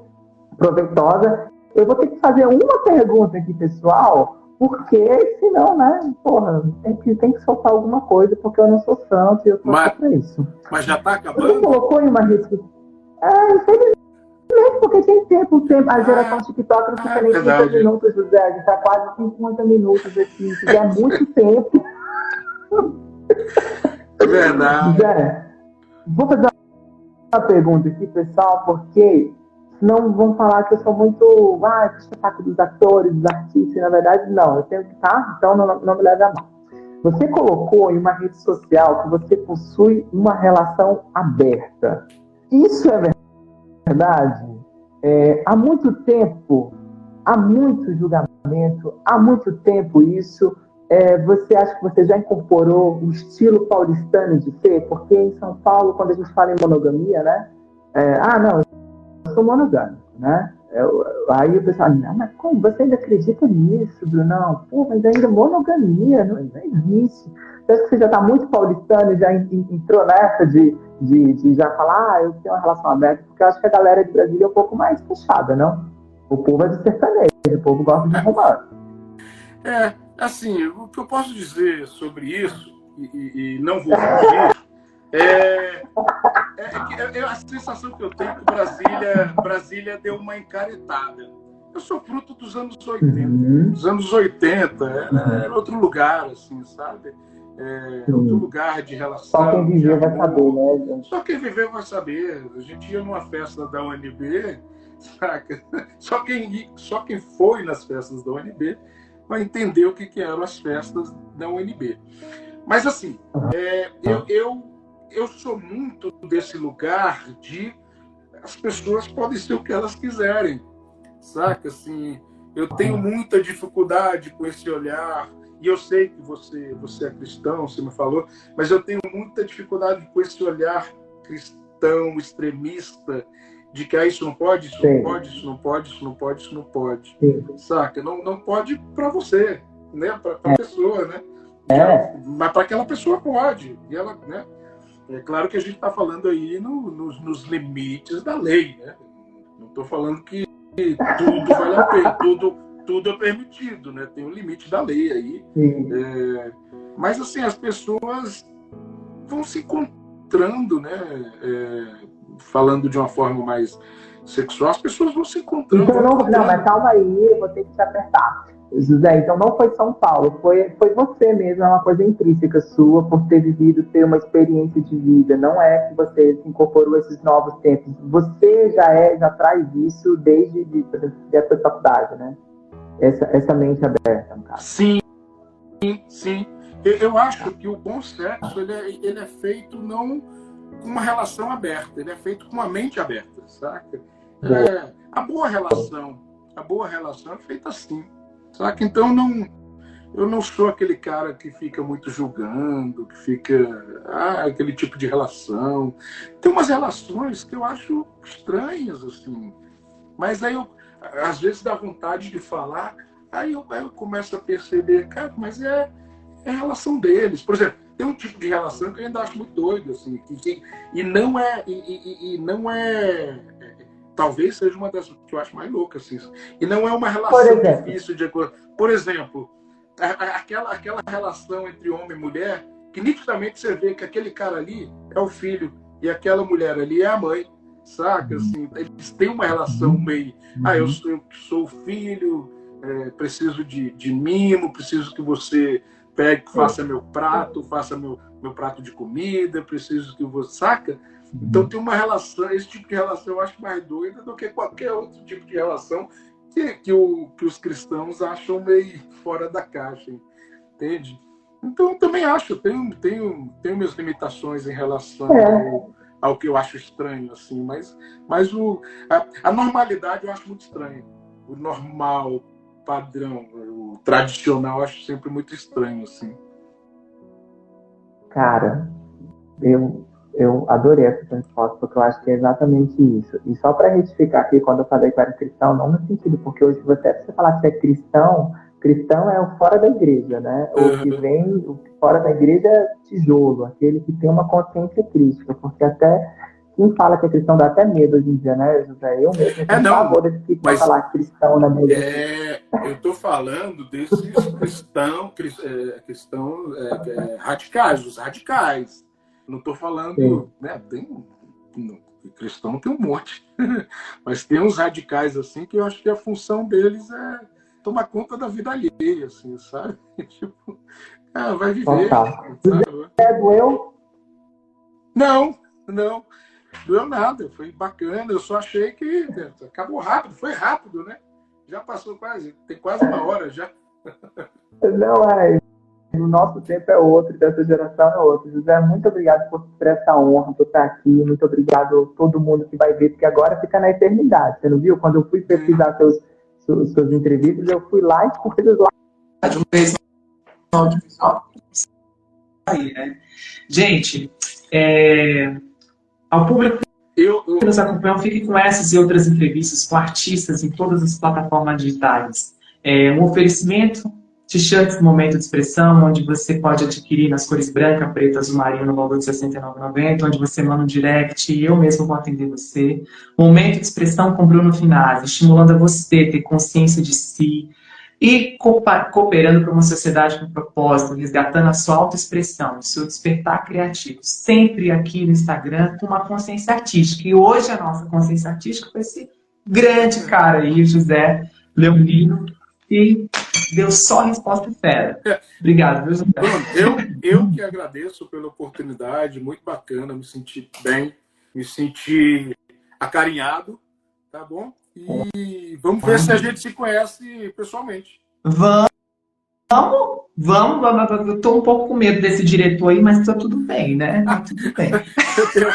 Speaker 1: proveitosa. Eu vou ter que fazer uma pergunta aqui, pessoal, porque senão, né, porra, tem que, tem que soltar alguma coisa, porque eu não sou santo e eu tô mas, pra isso.
Speaker 2: Mas já tá acabando? Você
Speaker 1: colocou em uma rede É, infelizmente, porque tem tempo, tempo a geração ah, TikTok não fica é nem 30 minutos, José, a gente tá quase 50 minutos aqui, se é (laughs) muito tempo.
Speaker 2: É verdade.
Speaker 1: José, vou fazer uma pergunta aqui, pessoal, porque não vão falar que eu sou muito, ah, saco dos atores, dos artistas, na verdade, não, eu tenho que estar, tá, então não, não me leve a mal. Você colocou em uma rede social que você possui uma relação aberta. Isso é verdade? É, há muito tempo, há muito julgamento, há muito tempo isso. É, você acha que você já incorporou o estilo paulistano de ser? Porque em São Paulo, quando a gente fala em monogamia, né? É, ah, não, sou monogâmico, né? Eu, aí o pessoal, não, mas como? Você ainda acredita nisso, Brunão? Pô, mas ainda monogamia, não, não existe. Acho que você já está muito paulistano, já entrou nessa de, de, de, já falar, ah, eu tenho uma relação aberta, porque eu acho que a galera de Brasília é um pouco mais fechada, não? O povo é de sertanejo, o povo gosta de romance.
Speaker 2: É, assim, o que eu posso dizer sobre isso, e, e, e não vou fugir, é, é, é, a sensação que eu tenho é que Brasília, Brasília deu uma encaretada. Eu sou fruto dos anos 80. Uhum. Dos anos 80, era, era, outro lugar, assim, sabe? é, outro lugar de relação.
Speaker 1: Só quem viveu vai saber, né,
Speaker 2: gente? Só quem viveu vai saber. A gente ia numa festa da UNB, saca? Só quem, só quem foi nas festas da UNB vai entender o que, que eram as festas da UNB. Mas assim, é, eu, eu, eu sou muito desse lugar de as pessoas podem ser o que elas quiserem, saca? Assim, eu tenho muita dificuldade com esse olhar e eu sei que você você é cristão, você me falou, mas eu tenho muita dificuldade com esse olhar cristão extremista de que ah, isso não pode, isso Sim. não pode, isso não pode, isso não pode, isso não pode, Sim. saca? Não, não pode para você, né? Para a é. pessoa, né? É. Mas para aquela pessoa pode. E ela, né? É claro que a gente está falando aí no, nos, nos, limites da lei, né? Não estou falando que tudo vale a pena, tudo, tudo é permitido, né? Tem um limite da lei aí. É, mas assim, as pessoas vão se encontrando, né? É, falando de uma forma mais sexual, as pessoas vão se encontrando.
Speaker 1: Então, não, não, mas calma aí, eu vou ter que te apertar. José, então não foi São Paulo, foi, foi você mesmo, é uma coisa intrínseca sua por ter vivido, ter uma experiência de vida. Não é que você incorporou esses novos tempos. Você já é, já traz isso desde de, de, a faculdade, né? Essa, essa mente aberta, no caso.
Speaker 2: Sim, sim. Eu acho que o bom sexo ele é, ele é feito não com uma relação aberta, ele é feito com uma mente aberta, saca? É, a boa relação, a boa relação é feita assim. Saca? Então não, eu não sou aquele cara que fica muito julgando, que fica ah, aquele tipo de relação. Tem umas relações que eu acho estranhas assim, mas aí eu, às vezes dá vontade de falar, aí eu, eu começo a perceber, cara, mas é, é relação deles. Por exemplo, tem um tipo de relação que eu ainda acho muito doido assim, que, que e não é e, e, e não é talvez seja uma das que eu acho mais loucas. Assim. E não é uma relação difícil de Por exemplo, aquela, aquela relação entre homem e mulher, que nitidamente você vê que aquele cara ali é o filho e aquela mulher ali é a mãe, saca? Uhum. Assim, eles têm uma relação uhum. meio. Ah, eu sou, eu sou filho, é, preciso de, de mimo, preciso que você pegue, faça meu prato, faça meu, meu prato de comida, preciso que você. Saca? Então tem uma relação, esse tipo de relação eu acho mais doida do que qualquer outro tipo de relação que, que, o, que os cristãos acham meio fora da caixa, entende? Então eu também acho, tenho, tenho, tenho minhas limitações em relação é. ao, ao, que eu acho estranho, assim, mas, mas o, a, a normalidade eu acho muito estranho. O normal, padrão, o tradicional, eu acho sempre muito estranho, assim.
Speaker 1: Cara, eu eu adorei essa resposta, porque eu acho que é exatamente isso. E só para retificar aqui, quando eu falei que eu era cristão, não no sentido, porque hoje você, você falar que é cristão, cristão é o fora da igreja, né? O que uhum. vem, o fora da igreja é tijolo, aquele que tem uma consciência crítica, porque até quem fala que é cristão dá até medo hoje em dia, né, José? Eu mesmo
Speaker 2: é, não, favor
Speaker 1: desse que mas, falar cristão na minha
Speaker 2: é, Eu estou falando desses cristão, é, cristão é, é, radicais, os radicais. Não estou falando, Sim. né? Tem cristão tem um monte, (laughs) mas tem uns radicais assim que eu acho que a função deles é tomar conta da vida alheia, assim, sabe? (laughs) tipo, ah, vai viver. Sabe?
Speaker 1: É, doeu?
Speaker 2: Não, não. Doeu nada, foi bacana. Eu só achei que né, acabou rápido, foi rápido, né? Já passou quase, tem quase uma hora já. (laughs)
Speaker 1: Não, é o nosso tempo é outro, dessa geração é outro. José, muito obrigado por, por essa honra, por estar aqui. Muito obrigado a todo mundo que vai ver, porque agora fica na eternidade. Você não viu? Quando eu fui pesquisar seus, suas, suas entrevistas, eu fui lá e coisas lá.
Speaker 3: Né? Gente, é... ao público eu, eu... que nos acompanha, fique com essas e outras entrevistas com artistas em todas as plataformas digitais. É um oferecimento T-shirts momento de expressão, onde você pode adquirir nas cores branca, preta, azul marinho no valor de R$ 69,90, onde você manda um direct e eu mesmo vou atender você. Momento de expressão com Bruno Finazzi, estimulando a você ter consciência de si e cooperando para uma sociedade com propósito, resgatando a sua autoexpressão, o seu despertar criativo. Sempre aqui no Instagram com uma consciência artística. E hoje a nossa consciência artística foi esse grande cara aí, José Leonino. E Deu só resposta fera. Obrigado, viu, José?
Speaker 2: Eu, eu que agradeço pela oportunidade, muito bacana, me senti bem, me senti acarinhado, tá bom? E vamos ver se a gente se conhece pessoalmente.
Speaker 3: Vamos, vamos, vamos. Eu tô um pouco com medo desse diretor aí, mas tá tudo bem, né? Tá tudo bem. (laughs)
Speaker 2: eu, tenho,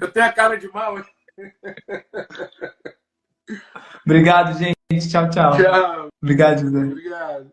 Speaker 2: eu tenho a cara de mal, hein? (laughs)
Speaker 3: Obrigado, gente. Tchau, tchau.
Speaker 2: Tchau.
Speaker 3: Obrigado, José.
Speaker 2: Obrigado.